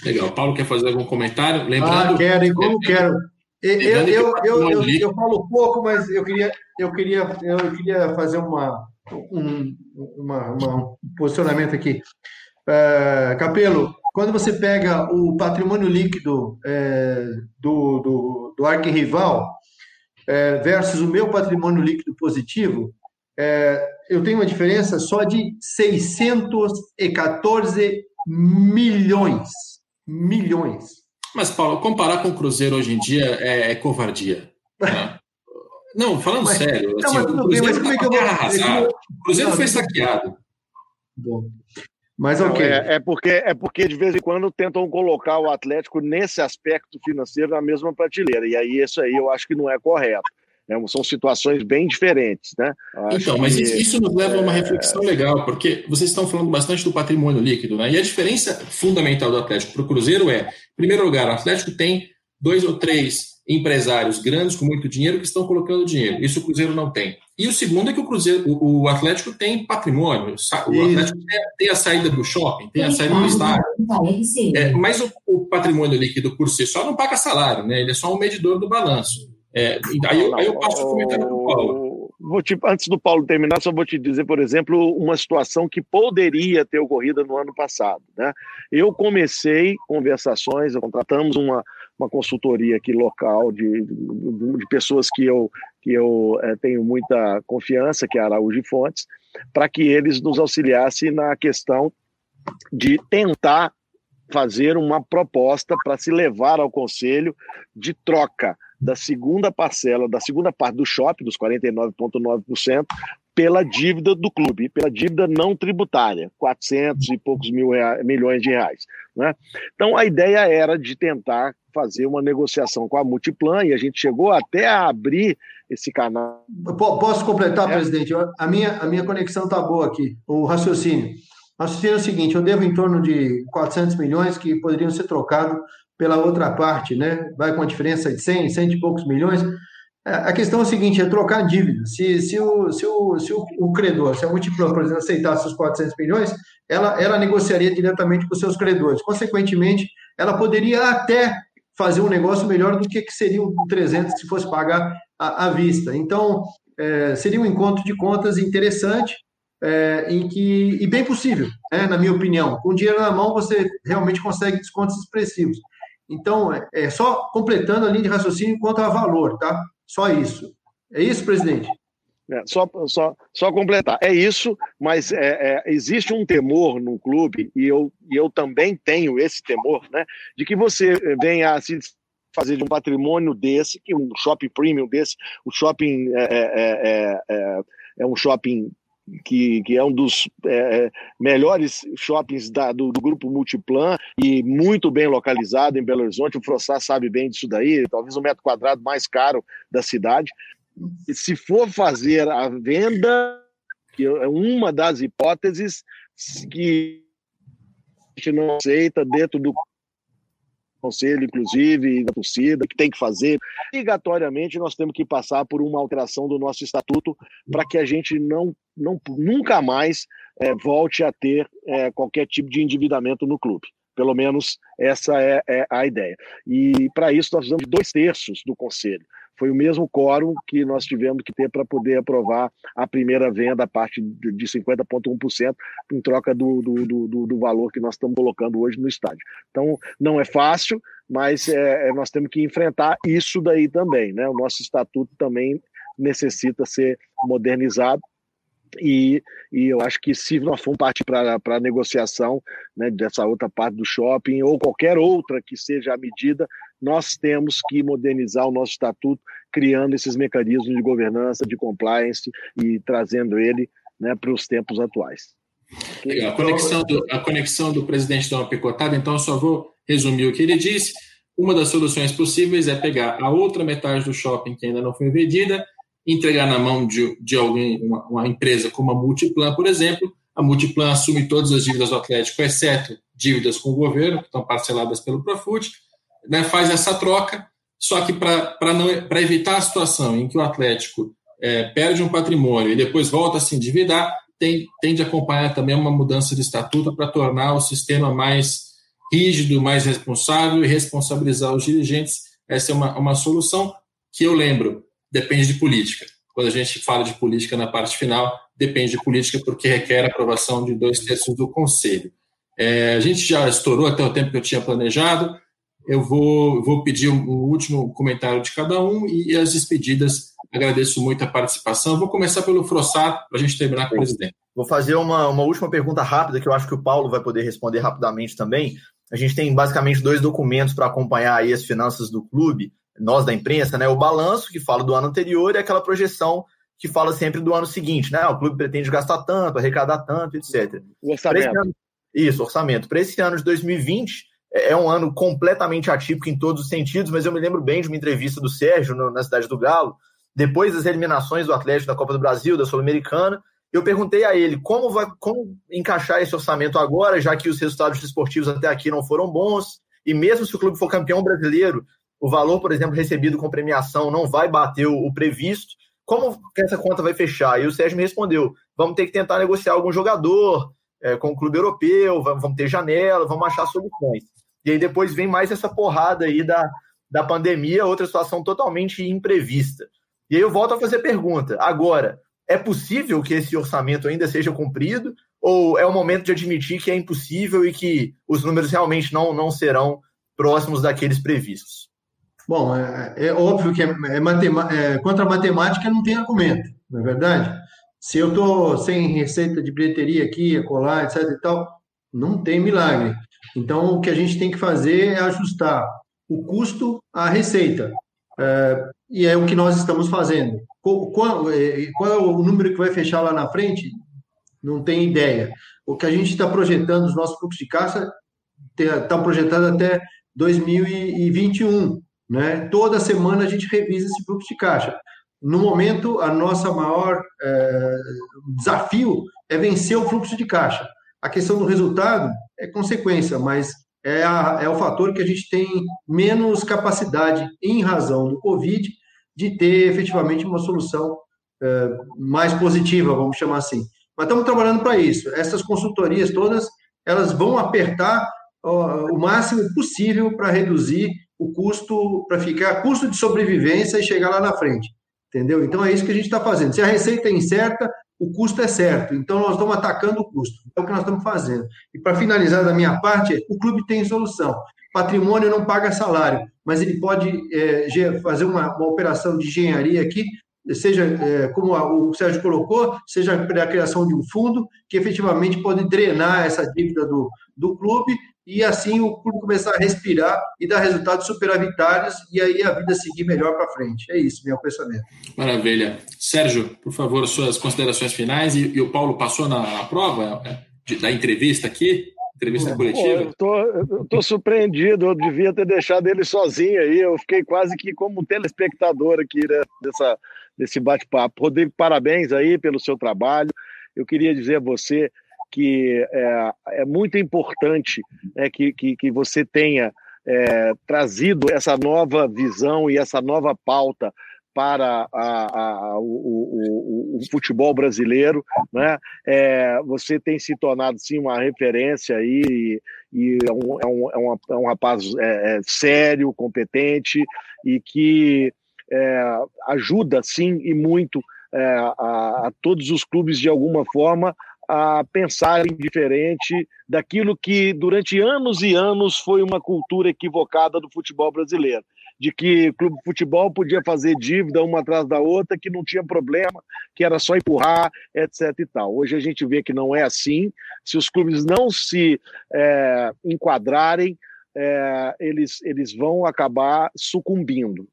Legal. Paulo quer fazer algum comentário? Lembrando. Ah, quero, como quero. Eu, eu, eu, eu, eu, falo pouco, mas eu queria, eu queria, eu queria fazer uma, um, uma, uma um posicionamento aqui. Uh, Capelo, quando você pega o patrimônio líquido é, do, do, do arquirrival é, versus o meu patrimônio líquido positivo, é, eu tenho uma diferença só de 614 milhões milhões. Mas, Paulo, comparar com o Cruzeiro hoje em dia é, é covardia. Né? [LAUGHS] Não, falando mas, sério. Não, assim, mas tudo bem, mas como é que eu vou. Arrasado. O Cruzeiro foi saqueado. Bom. Mas ok. Não, é, é, porque, é porque de vez em quando tentam colocar o Atlético nesse aspecto financeiro na mesma prateleira. E aí, isso aí eu acho que não é correto. É, são situações bem diferentes, né? então, mas que, isso nos leva a uma é, reflexão legal, porque vocês estão falando bastante do patrimônio líquido, né? E a diferença fundamental do Atlético para o Cruzeiro é, em primeiro lugar, o Atlético tem dois ou três empresários grandes com muito dinheiro que estão colocando dinheiro. Isso o Cruzeiro não tem. E o segundo é que o Cruzeiro, o, Atlético tem patrimônio. O Atlético tem, a saída do shopping, tem a saída do estádio. É, mas o, o, patrimônio líquido por si só não paga salário, né? Ele é só um medidor do balanço. É, aí, eu, aí eu passo o comentário para o Paulo. Vou te, antes do Paulo terminar, só vou te dizer, por exemplo, uma situação que poderia ter ocorrido no ano passado. Né? Eu comecei conversações, contratamos uma, uma consultoria aqui local de, de, de pessoas que eu, que eu é, tenho muita confiança, que é a Araújo Fontes, para que eles nos auxiliassem na questão de tentar fazer uma proposta para se levar ao conselho de troca da segunda parcela, da segunda parte do shopping, dos 49,9%, pela dívida do clube, pela dívida não tributária, 400 e poucos mil reais, milhões de reais. Né? Então, a ideia era de tentar fazer uma negociação com a Multiplan e a gente chegou até a abrir esse canal. Posso completar, é. presidente? A minha, a minha conexão está boa aqui, o raciocínio. O raciocínio é o seguinte: eu devo em torno de 400 milhões que poderiam ser trocados pela outra parte, né? Vai com a diferença de 100, 100 e poucos milhões. É, a questão é a seguinte: é trocar dívida. Se, se, o, se, o, se o, o credor, se a Multiplan, por exemplo, aceitasse os 400 milhões, ela, ela negociaria diretamente com os seus credores. Consequentemente, ela poderia até fazer um negócio melhor do que, que seria o 300 se fosse pagar à, à vista. Então, é, seria um encontro de contas interessante é, em que, e bem possível, né, na minha opinião. Com dinheiro na mão, você realmente consegue descontos expressivos. Então, é, é só completando a linha de raciocínio quanto a valor, tá? Só isso. É isso, presidente? É, só, só, só completar. É isso, mas é, é, existe um temor no clube, e eu, e eu também tenho esse temor, né? De que você venha a se fazer de um patrimônio desse, que um shopping premium desse, o shopping é, é, é, é um shopping que, que é um dos é, melhores shoppings da, do, do, grupo Multiplan e muito bem localizado em Belo Horizonte. O Frossá sabe bem disso daí, talvez o metro quadrado mais caro da cidade. E se for fazer a venda, que é uma das hipóteses que a gente não aceita dentro do conselho, inclusive, da torcida, que tem que fazer. Obrigatoriamente, nós temos que passar por uma alteração do nosso estatuto para que a gente não, não nunca mais é, volte a ter é, qualquer tipo de endividamento no clube. Pelo menos essa é, é a ideia. E para isso nós precisamos de dois terços do conselho foi o mesmo quórum que nós tivemos que ter para poder aprovar a primeira venda, a parte de 50,1%, em troca do, do, do, do, valor que nós estamos colocando hoje no estádio. Então, não é fácil, mas é, nós temos que enfrentar isso daí também. Né? O nosso estatuto também necessita ser modernizado e, e eu acho que se nós formos partir para a negociação né, dessa outra parte do shopping ou qualquer outra que seja a medida, nós temos que modernizar o nosso estatuto, criando esses mecanismos de governança, de compliance e trazendo ele né, para os tempos atuais. A conexão, do, a conexão do presidente dá uma picotada, então eu só vou resumir o que ele disse. Uma das soluções possíveis é pegar a outra metade do shopping que ainda não foi vendida, entregar na mão de, de alguém, uma, uma empresa como a Multiplan, por exemplo. A Multiplan assume todas as dívidas do Atlético, exceto dívidas com o governo, que estão parceladas pelo Profut, né, faz essa troca, só que para evitar a situação em que o Atlético é, perde um patrimônio e depois volta a se endividar, tem, tem de acompanhar também uma mudança de estatuto para tornar o sistema mais rígido, mais responsável e responsabilizar os dirigentes. Essa é uma, uma solução que eu lembro, depende de política. Quando a gente fala de política na parte final, depende de política porque requer aprovação de dois terços do Conselho. É, a gente já estourou até o tempo que eu tinha planejado. Eu vou, vou pedir um, um último comentário de cada um e as despedidas. Agradeço muito a participação. Vou começar pelo Frossar, para a gente terminar com o presidente. Vou fazer uma, uma última pergunta rápida, que eu acho que o Paulo vai poder responder rapidamente também. A gente tem basicamente dois documentos para acompanhar aí as finanças do clube. Nós da imprensa, né? O balanço que fala do ano anterior e aquela projeção que fala sempre do ano seguinte, né? O clube pretende gastar tanto, arrecadar tanto, etc. O orçamento. Ano, isso, orçamento. Para esse ano de 2020, é, é um ano completamente atípico em todos os sentidos, mas eu me lembro bem de uma entrevista do Sérgio no, na Cidade do Galo, depois das eliminações do Atlético da Copa do Brasil, da Sul-Americana, eu perguntei a ele como vai como encaixar esse orçamento agora, já que os resultados esportivos até aqui não foram bons, e mesmo se o clube for campeão brasileiro, o valor, por exemplo, recebido com premiação não vai bater o, previsto. Como que essa conta vai fechar? E o Sérgio me respondeu: vamos ter que tentar negociar algum jogador é, com o clube europeu, vamos ter janela, vamos achar soluções. E aí depois vem mais essa porrada aí da, da pandemia, outra situação totalmente imprevista. E aí eu volto a fazer pergunta. Agora, é possível que esse orçamento ainda seja cumprido? Ou é o momento de admitir que é impossível e que os números realmente não, não serão próximos daqueles previstos? Bom, é, é óbvio que é, é, é, contra a matemática não tem argumento, não é verdade? Se eu estou sem receita de bilheteria aqui, colar, etc e tal, não tem milagre. Então, o que a gente tem que fazer é ajustar o custo à receita. É, e é o que nós estamos fazendo. Qual, é, qual, é o número que vai fechar lá na frente? Não tem ideia. O que a gente está projetando, os nossos fluxos de caixa, estão projetados até 2021. Né? Toda semana a gente revisa esse fluxo de caixa. No momento, a nossa maior é, desafio é vencer o fluxo de caixa. A questão do resultado é consequência, mas é, a, é o fator que a gente tem menos capacidade, em razão do Covid, de ter efetivamente uma solução é, mais positiva, vamos chamar assim. Mas estamos trabalhando para isso. Essas consultorias todas, elas vão apertar ó, o máximo possível para reduzir o custo, para ficar custo de sobrevivência e chegar lá na frente. Entendeu? Então é isso que a gente está fazendo. Se a receita é incerta, o custo é certo. Então nós estamos atacando o custo. É o que nós estamos fazendo. E para finalizar da minha parte, o clube tem solução. Patrimônio não paga salário, mas ele pode é, fazer uma, uma operação de engenharia aqui seja é, como o Sérgio colocou, seja a criação de um fundo que efetivamente pode drenar essa dívida do, do clube e assim o clube começar a respirar e dar resultados superavitários e aí a vida seguir melhor para frente. É isso, meu pensamento. Maravilha. Sérgio, por favor, suas considerações finais. E, e o Paulo passou na, na prova é, de, da entrevista aqui? Entrevista coletiva? eu, tô, eu tô surpreendido, eu devia ter deixado ele sozinho aí, eu fiquei quase que como telespectador aqui né, dessa, desse bate-papo. Rodrigo, parabéns aí pelo seu trabalho. Eu queria dizer a você que é, é muito importante é, que, que, que você tenha é, trazido essa nova visão e essa nova pauta para a, a, o, o, o, futebol brasileiro, né? É, você tem se tornado sim uma referência aí e, e é, um, é, um, é, um, é um rapaz é, é sério, competente e que é, ajuda sim e muito é, a, a, todos os clubes de alguma forma a pensarem diferente daquilo que durante anos e anos foi uma cultura equivocada do futebol brasileiro, de que o clube de futebol podia fazer dívida uma atrás da outra, que não tinha problema, que era só empurrar, etc. e tal. Hoje a gente vê que não é assim. Se os clubes não se é, enquadrarem é, eles, eles vão acabar sucumbindo.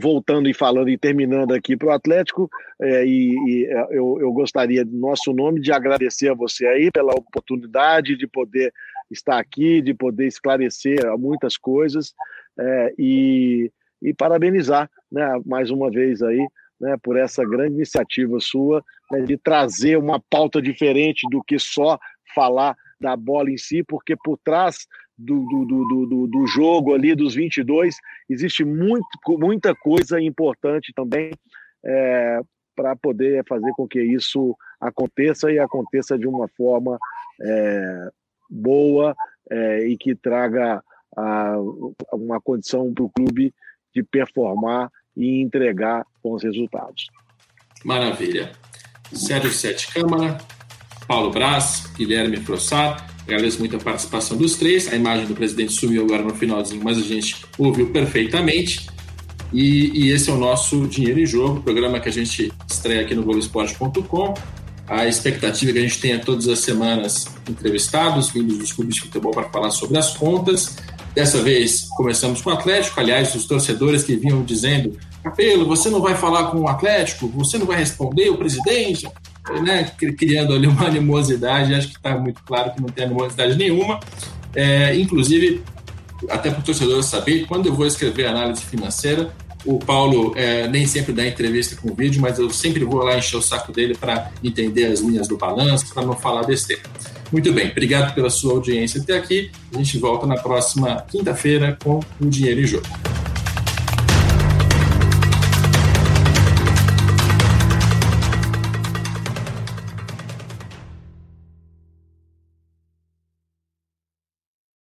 Voltando e falando e terminando aqui para o Atlético, é, e, e é, eu, eu gostaria, no nosso nome, de agradecer a você aí pela oportunidade de poder estar aqui, de poder esclarecer muitas coisas é, e, e parabenizar né, mais uma vez aí né, por essa grande iniciativa sua né, de trazer uma pauta diferente do que só falar da bola em si, porque por trás do, do, do, do, jogo ali, dos 22, existe muito, muita coisa importante também é, para poder fazer com que isso aconteça e aconteça de uma forma é, boa é, e que traga a, uma condição para o clube de performar e entregar bons resultados. Maravilha. Sérgio Sete Câmara, Paulo Braz, Guilherme Frossar. Agradeço muito a participação dos três. A imagem do presidente sumiu agora no finalzinho, mas a gente ouviu perfeitamente. E, e esse é o nosso Dinheiro em Jogo, programa que a gente estreia aqui no Globoesporte.com. A expectativa é que a gente tenha todas as semanas entrevistados, vindos dos clubes de futebol para falar sobre as contas. Dessa vez começamos com o Atlético, aliás, os torcedores que vinham dizendo: Capelo, você não vai falar com o Atlético, você não vai responder o presidente, né? criando ali uma animosidade. Acho que está muito claro que não tem animosidade nenhuma. É, inclusive, até para o torcedor saber, quando eu vou escrever análise financeira, o Paulo é, nem sempre dá entrevista com vídeo, mas eu sempre vou lá encher o saco dele para entender as linhas do balanço, para não falar besteira. Muito bem, obrigado pela sua audiência até aqui. A gente volta na próxima quinta-feira com o Dinheiro em Jogo.